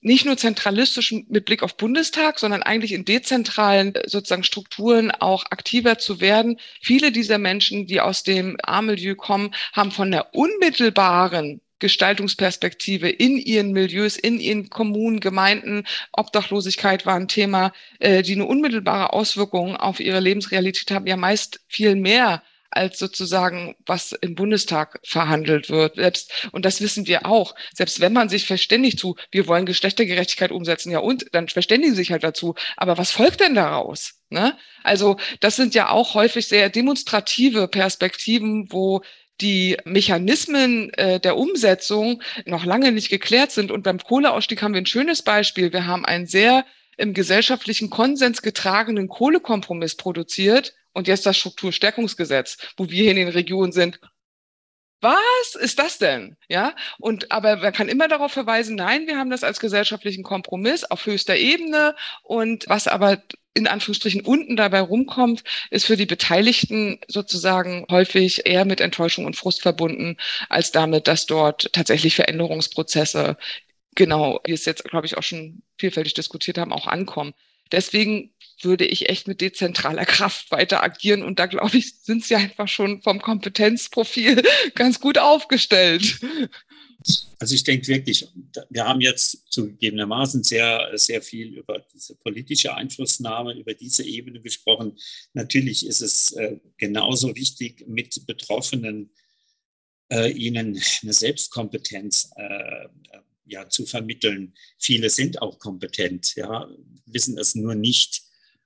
Speaker 4: nicht nur zentralistisch mit Blick auf Bundestag, sondern eigentlich in dezentralen äh, sozusagen Strukturen auch aktiver zu werden. Viele dieser Menschen, die aus dem A-Milieu kommen, haben von der unmittelbaren Gestaltungsperspektive in ihren Milieus, in ihren Kommunen, Gemeinden. Obdachlosigkeit war ein Thema, äh, die eine unmittelbare Auswirkung auf ihre Lebensrealität haben, ja meist viel mehr als sozusagen, was im Bundestag verhandelt wird. Selbst, und das wissen wir auch, selbst wenn man sich verständigt zu, wir wollen Geschlechtergerechtigkeit umsetzen, ja und, dann verständigen sich halt dazu. Aber was folgt denn daraus? Ne? Also das sind ja auch häufig sehr demonstrative Perspektiven, wo die Mechanismen äh, der Umsetzung noch lange nicht geklärt sind. Und beim Kohleausstieg haben wir ein schönes Beispiel. Wir haben einen sehr im gesellschaftlichen Konsens getragenen Kohlekompromiss produziert und jetzt das Strukturstärkungsgesetz, wo wir hier in den Regionen sind. Was ist das denn? Ja, und aber man kann immer darauf verweisen, nein, wir haben das als gesellschaftlichen Kompromiss auf höchster Ebene und was aber in Anführungsstrichen unten dabei rumkommt, ist für die Beteiligten sozusagen häufig eher mit Enttäuschung und Frust verbunden, als damit, dass dort tatsächlich Veränderungsprozesse, genau, wie es jetzt, glaube ich, auch schon vielfältig diskutiert haben, auch ankommen. Deswegen würde ich echt mit dezentraler Kraft weiter agieren. Und da glaube ich, sind sie einfach schon vom Kompetenzprofil ganz gut aufgestellt.
Speaker 5: Also ich denke wirklich, wir haben jetzt zugegebenermaßen sehr, sehr viel über diese politische Einflussnahme, über diese Ebene gesprochen. Natürlich ist es äh, genauso wichtig, mit Betroffenen äh, ihnen eine Selbstkompetenz äh, ja, zu vermitteln. Viele sind auch kompetent, ja, wissen es nur nicht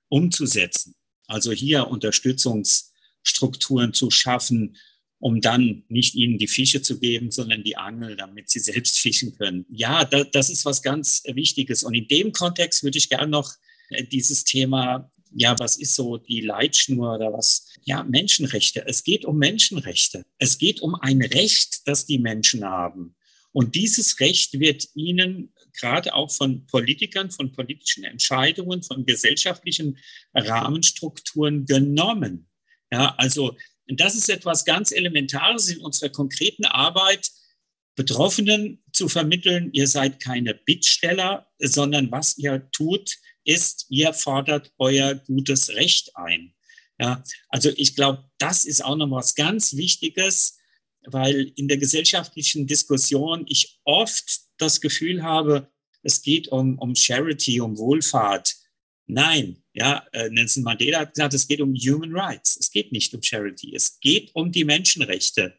Speaker 5: umzusetzen. Also hier Unterstützungsstrukturen zu schaffen, um dann nicht ihnen die Fische zu geben, sondern die Angel, damit sie selbst fischen können. Ja, da, das ist was ganz Wichtiges. Und in dem Kontext würde ich gerne noch äh, dieses Thema, ja, was ist so die Leitschnur oder was? Ja, Menschenrechte. Es geht um Menschenrechte. Es geht um ein Recht, das die Menschen haben. Und dieses Recht wird ihnen gerade auch von Politikern, von politischen Entscheidungen, von gesellschaftlichen Rahmenstrukturen genommen. Ja, also das ist etwas ganz Elementares in unserer konkreten Arbeit, Betroffenen zu vermitteln, ihr seid keine Bittsteller, sondern was ihr tut, ist, ihr fordert euer gutes Recht ein. Ja, also ich glaube, das ist auch noch was ganz Wichtiges, weil in der gesellschaftlichen Diskussion ich oft das Gefühl habe, es geht um, um Charity, um Wohlfahrt. Nein, ja, äh, Nelson Mandela hat gesagt, es geht um Human Rights. Es geht nicht um Charity. Es geht um die Menschenrechte.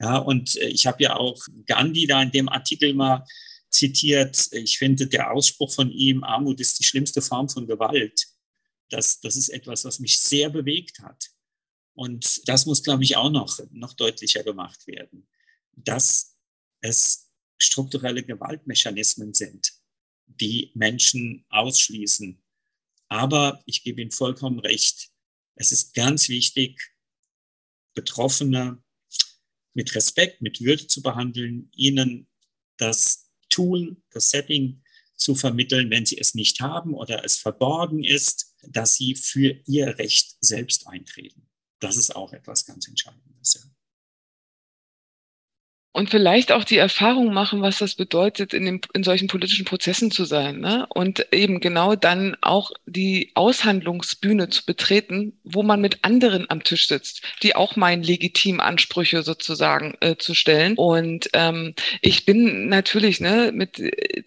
Speaker 5: Ja, und äh, ich habe ja auch Gandhi da in dem Artikel mal zitiert. Ich finde, der Ausspruch von ihm, Armut ist die schlimmste Form von Gewalt. Das, das ist etwas, was mich sehr bewegt hat. Und das muss, glaube ich, auch noch, noch deutlicher gemacht werden, dass es strukturelle Gewaltmechanismen sind, die Menschen ausschließen. Aber ich gebe Ihnen vollkommen recht, es ist ganz wichtig, Betroffene mit Respekt, mit Würde zu behandeln, ihnen das Tool, das Setting zu vermitteln, wenn sie es nicht haben oder es verborgen ist, dass sie für ihr Recht selbst eintreten. Das ist auch etwas ganz Entscheidendes. Ja
Speaker 4: und vielleicht auch die Erfahrung machen, was das bedeutet, in, dem, in solchen politischen Prozessen zu sein. Ne? Und eben genau dann auch die Aushandlungsbühne zu betreten, wo man mit anderen am Tisch sitzt, die auch meinen, legitim Ansprüche sozusagen äh, zu stellen. Und ähm, ich bin natürlich ne, mit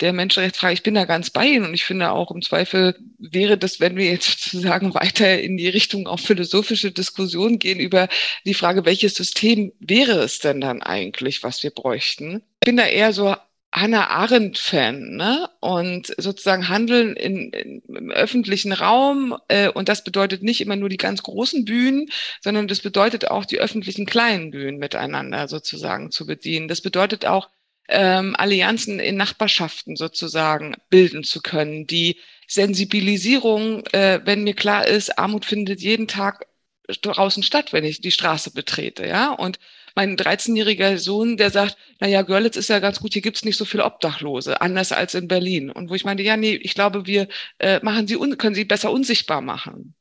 Speaker 4: der Menschenrechtsfrage, ich bin da ganz bei Ihnen und ich finde auch im Zweifel wäre das, wenn wir jetzt sozusagen weiter in die Richtung auch philosophische Diskussion gehen über die Frage, welches System wäre es denn dann eigentlich, was was wir bräuchten. Ich bin da eher so Hannah Arendt-Fan ne? und sozusagen Handeln in, in, im öffentlichen Raum. Äh, und das bedeutet nicht immer nur die ganz großen Bühnen, sondern das bedeutet auch die öffentlichen kleinen Bühnen miteinander sozusagen zu bedienen. Das bedeutet auch, ähm, Allianzen in Nachbarschaften sozusagen bilden zu können. Die Sensibilisierung, äh, wenn mir klar ist, Armut findet jeden Tag draußen statt, wenn ich die Straße betrete, ja. Und mein 13-jähriger Sohn, der sagt, na ja, Görlitz ist ja ganz gut, hier gibt's nicht so viele Obdachlose, anders als in Berlin. Und wo ich meinte, ja, nee, ich glaube, wir äh, machen sie, können sie besser unsichtbar machen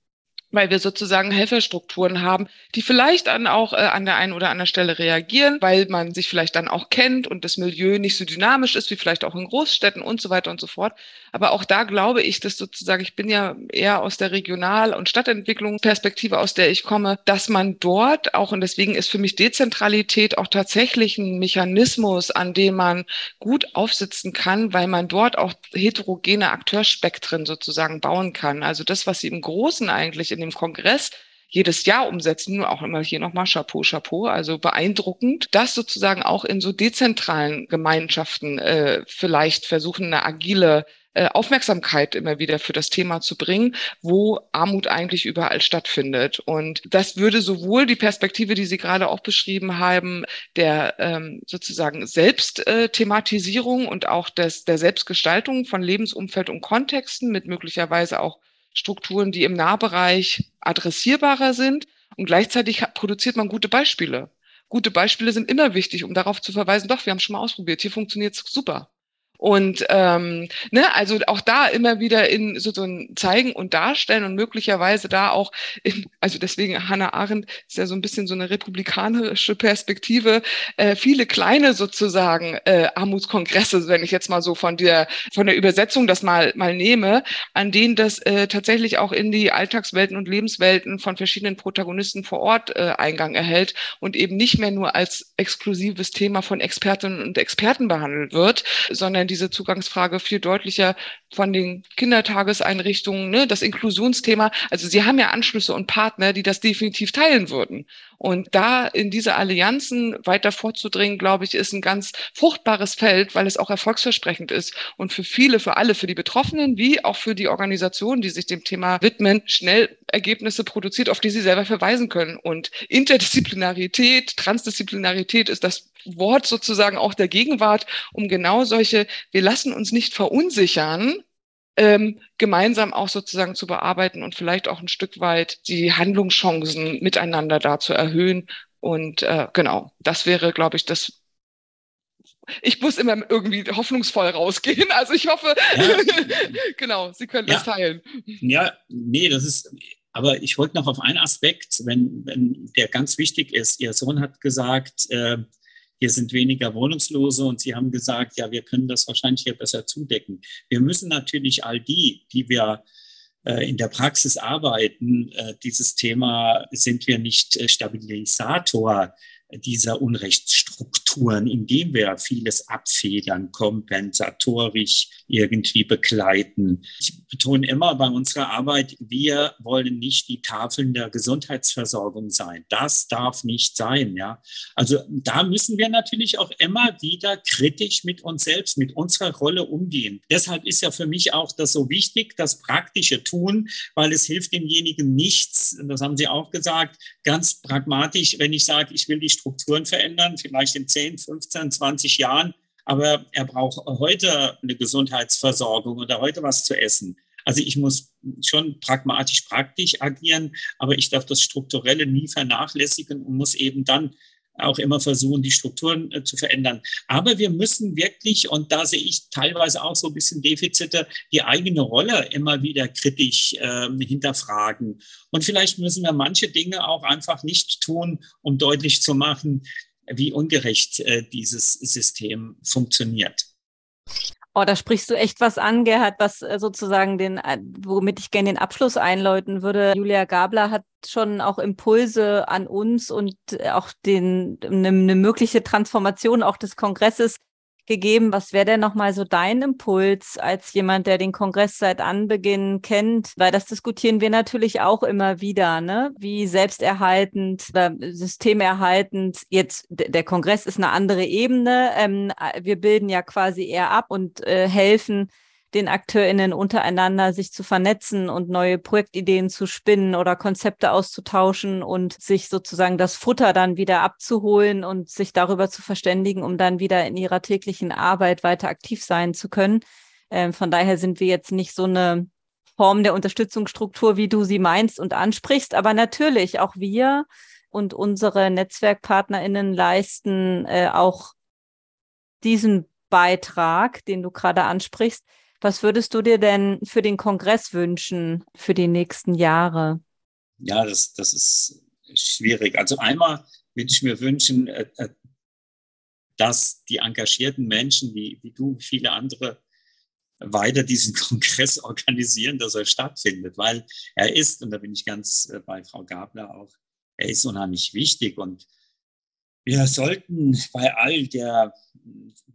Speaker 4: weil wir sozusagen Helferstrukturen haben, die vielleicht dann auch äh, an der einen oder anderen Stelle reagieren, weil man sich vielleicht dann auch kennt und das Milieu nicht so dynamisch ist wie vielleicht auch in Großstädten und so weiter und so fort. Aber auch da glaube ich, dass sozusagen, ich bin ja eher aus der Regional- und Stadtentwicklungsperspektive, aus der ich komme, dass man dort auch, und deswegen ist für mich Dezentralität auch tatsächlich ein Mechanismus, an dem man gut aufsitzen kann, weil man dort auch heterogene Akteurspektren sozusagen bauen kann. Also das, was Sie im Großen eigentlich in dem Kongress jedes Jahr umsetzen. Auch immer hier nochmal Chapeau, Chapeau. Also beeindruckend, das sozusagen auch in so dezentralen Gemeinschaften äh, vielleicht versuchen, eine agile äh, Aufmerksamkeit immer wieder für das Thema zu bringen, wo Armut eigentlich überall stattfindet. Und das würde sowohl die Perspektive, die Sie gerade auch beschrieben haben, der ähm, sozusagen Selbstthematisierung und auch des, der Selbstgestaltung von Lebensumfeld und Kontexten mit möglicherweise auch Strukturen, die im Nahbereich adressierbarer sind. Und gleichzeitig produziert man gute Beispiele. Gute Beispiele sind immer wichtig, um darauf zu verweisen, doch, wir haben schon mal ausprobiert, hier funktioniert es super. Und ähm, ne, also auch da immer wieder in so, so ein Zeigen und Darstellen und möglicherweise da auch, in, also deswegen Hannah Arendt ist ja so ein bisschen so eine republikanische Perspektive, äh, viele kleine sozusagen äh, Armutskongresse, wenn ich jetzt mal so von der von der Übersetzung das mal mal nehme, an denen das äh, tatsächlich auch in die Alltagswelten und Lebenswelten von verschiedenen Protagonisten vor Ort äh, Eingang erhält und eben nicht mehr nur als exklusives Thema von Expertinnen und Experten behandelt wird, sondern die diese Zugangsfrage viel deutlicher von den Kindertageseinrichtungen, ne, das Inklusionsthema. Also sie haben ja Anschlüsse und Partner, die das definitiv teilen würden. Und da in diese Allianzen weiter vorzudringen, glaube ich, ist ein ganz fruchtbares Feld, weil es auch erfolgsversprechend ist und für viele, für alle, für die Betroffenen wie auch für die Organisationen, die sich dem Thema widmen, schnell Ergebnisse produziert, auf die sie selber verweisen können. Und Interdisziplinarität, Transdisziplinarität ist das Wort sozusagen auch der Gegenwart, um genau solche, wir lassen uns nicht verunsichern, ähm, gemeinsam auch sozusagen zu bearbeiten und vielleicht auch ein Stück weit die Handlungschancen miteinander da zu erhöhen. Und äh, genau, das wäre, glaube ich, das. Ich muss immer irgendwie hoffnungsvoll rausgehen. Also ich hoffe, ja. genau, Sie können ja. das teilen.
Speaker 5: Ja, nee, das ist, aber ich wollte noch auf einen Aspekt, wenn, wenn der ganz wichtig ist. Ihr Sohn hat gesagt, äh, hier sind weniger Wohnungslose und Sie haben gesagt, ja, wir können das wahrscheinlich hier besser zudecken. Wir müssen natürlich all die, die wir äh, in der Praxis arbeiten, äh, dieses Thema sind wir nicht äh, Stabilisator dieser Unrechtsstrukturen, indem wir vieles abfedern, kompensatorisch irgendwie begleiten. Ich betone immer bei unserer Arbeit, wir wollen nicht die Tafeln der Gesundheitsversorgung sein. Das darf nicht sein. Ja, also da müssen wir natürlich auch immer wieder kritisch mit uns selbst, mit unserer Rolle umgehen. Deshalb ist ja für mich auch das so wichtig, das praktische Tun, weil es hilft demjenigen nichts. Das haben Sie auch gesagt, ganz pragmatisch, wenn ich sage, ich will die Strukturen verändern, vielleicht in 10, 15, 20 Jahren. Aber er braucht heute eine Gesundheitsversorgung oder heute was zu essen. Also ich muss schon pragmatisch praktisch agieren, aber ich darf das Strukturelle nie vernachlässigen und muss eben dann auch immer versuchen, die Strukturen äh, zu verändern. Aber wir müssen wirklich, und da sehe ich teilweise auch so ein bisschen Defizite, die eigene Rolle immer wieder kritisch äh, hinterfragen. Und vielleicht müssen wir manche Dinge auch einfach nicht tun, um deutlich zu machen, wie ungerecht äh, dieses System funktioniert.
Speaker 2: Oh, da sprichst du echt was an, Gerhard, was äh, sozusagen den, äh, womit ich gerne den Abschluss einläuten würde. Julia Gabler hat schon auch Impulse an uns und äh, auch den, eine, eine mögliche Transformation auch des Kongresses gegeben. Was wäre denn nochmal so dein Impuls als jemand, der den Kongress seit Anbeginn kennt? Weil das diskutieren wir natürlich auch immer wieder, ne? Wie selbsterhaltend oder systemerhaltend jetzt der Kongress ist eine andere Ebene. Ähm, wir bilden ja quasi eher ab und äh, helfen den AkteurInnen untereinander sich zu vernetzen und neue Projektideen zu spinnen oder Konzepte auszutauschen und sich sozusagen das Futter dann wieder abzuholen und sich darüber zu verständigen, um dann wieder in ihrer täglichen Arbeit weiter aktiv sein zu können. Ähm, von daher sind wir jetzt nicht so eine Form der Unterstützungsstruktur, wie du sie meinst und ansprichst, aber natürlich auch wir und unsere NetzwerkpartnerInnen leisten äh, auch diesen Beitrag, den du gerade ansprichst, was würdest du dir denn für den Kongress wünschen für die nächsten Jahre?
Speaker 5: Ja, das, das ist schwierig. Also einmal würde ich mir wünschen, äh, äh, dass die engagierten Menschen wie, wie du, viele andere, weiter diesen Kongress organisieren, dass er stattfindet, weil er ist, und da bin ich ganz äh, bei Frau Gabler auch, er ist unheimlich wichtig und wir sollten bei all der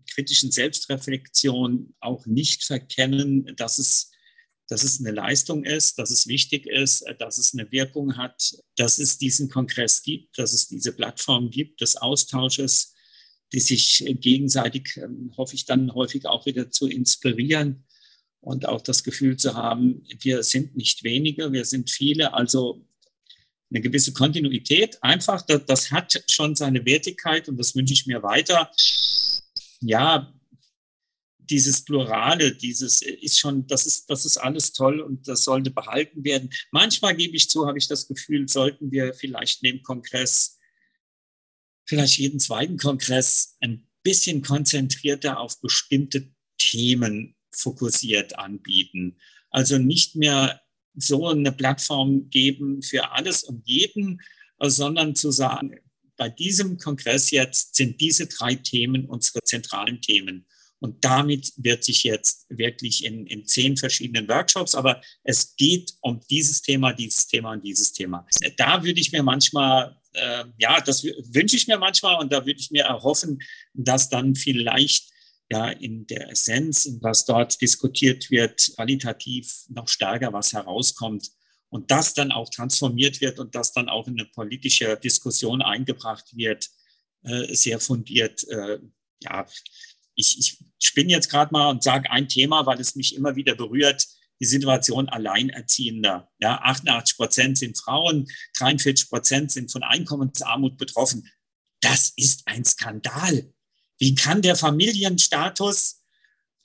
Speaker 5: kritischen Selbstreflexion auch nicht verkennen, dass es dass es eine Leistung ist, dass es wichtig ist, dass es eine Wirkung hat, dass es diesen Kongress gibt, dass es diese Plattform gibt des Austausches, die sich gegenseitig, ähm, hoffe ich, dann häufig auch wieder zu inspirieren und auch das Gefühl zu haben, wir sind nicht wenige, wir sind viele. Also eine gewisse Kontinuität. Einfach, das, das hat schon seine Wertigkeit und das wünsche ich mir weiter. Ja, dieses Plurale, dieses ist schon, das ist, das ist alles toll und das sollte behalten werden. Manchmal gebe ich zu, habe ich das Gefühl, sollten wir vielleicht neben Kongress, vielleicht jeden zweiten Kongress ein bisschen konzentrierter auf bestimmte Themen fokussiert anbieten. Also nicht mehr so eine Plattform geben für alles und jeden, sondern zu sagen, bei diesem Kongress jetzt sind diese drei Themen unsere zentralen Themen. Und damit wird sich jetzt wirklich in, in zehn verschiedenen Workshops, aber es geht um dieses Thema, dieses Thema und dieses Thema. Da würde ich mir manchmal, äh, ja, das wünsche ich mir manchmal und da würde ich mir erhoffen, dass dann vielleicht ja in der Essenz, was dort diskutiert wird, qualitativ noch stärker was herauskommt und das dann auch transformiert wird und das dann auch in eine politische Diskussion eingebracht wird, äh, sehr fundiert. Äh, ja, ich, ich spinne jetzt gerade mal und sage ein Thema, weil es mich immer wieder berührt, die Situation Alleinerziehender. Ja, 88 Prozent sind Frauen, 43 Prozent sind von Einkommensarmut betroffen. Das ist ein Skandal. Wie kann der Familienstatus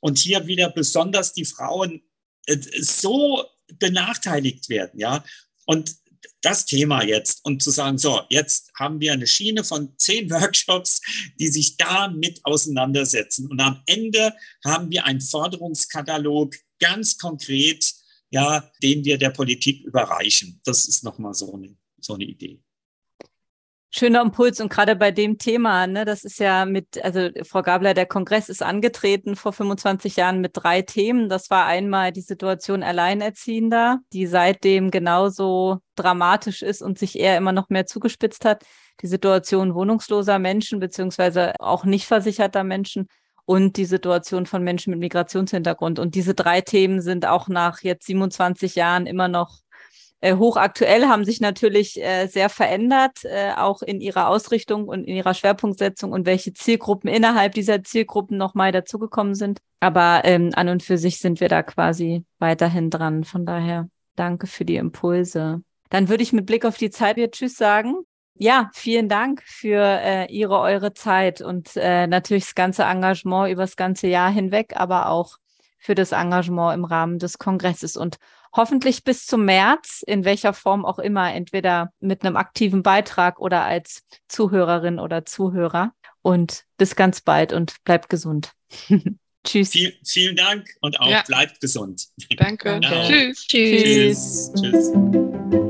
Speaker 5: und hier wieder besonders die Frauen äh, so benachteiligt werden? Ja, und das Thema jetzt und zu sagen, so, jetzt haben wir eine Schiene von zehn Workshops, die sich damit auseinandersetzen. Und am Ende haben wir einen Forderungskatalog ganz konkret, ja, den wir der Politik überreichen. Das ist nochmal so eine, so eine Idee
Speaker 2: schöner Impuls und gerade bei dem Thema, ne, das ist ja mit, also Frau Gabler, der Kongress ist angetreten vor 25 Jahren mit drei Themen. Das war einmal die Situation Alleinerziehender, die seitdem genauso dramatisch ist und sich eher immer noch mehr zugespitzt hat. Die Situation wohnungsloser Menschen beziehungsweise auch nicht versicherter Menschen und die Situation von Menschen mit Migrationshintergrund. Und diese drei Themen sind auch nach jetzt 27 Jahren immer noch äh, hochaktuell, haben sich natürlich äh, sehr verändert, äh, auch in ihrer Ausrichtung und in ihrer Schwerpunktsetzung und welche Zielgruppen innerhalb dieser Zielgruppen nochmal dazugekommen sind. Aber ähm, an und für sich sind wir da quasi weiterhin dran. Von daher danke für die Impulse. Dann würde ich mit Blick auf die Zeit hier Tschüss sagen. Ja, vielen Dank für äh, Ihre, eure Zeit und äh, natürlich das ganze Engagement über das ganze Jahr hinweg, aber auch für das Engagement im Rahmen des Kongresses. Und hoffentlich bis zum März, in welcher Form auch immer, entweder mit einem aktiven Beitrag oder als Zuhörerin oder Zuhörer. Und bis ganz bald und bleibt gesund. Tschüss.
Speaker 5: Viel, vielen Dank und auch ja. bleibt gesund.
Speaker 4: Danke.
Speaker 5: Genau.
Speaker 4: Tschüss.
Speaker 1: Tschüss. Tschüss. Tschüss.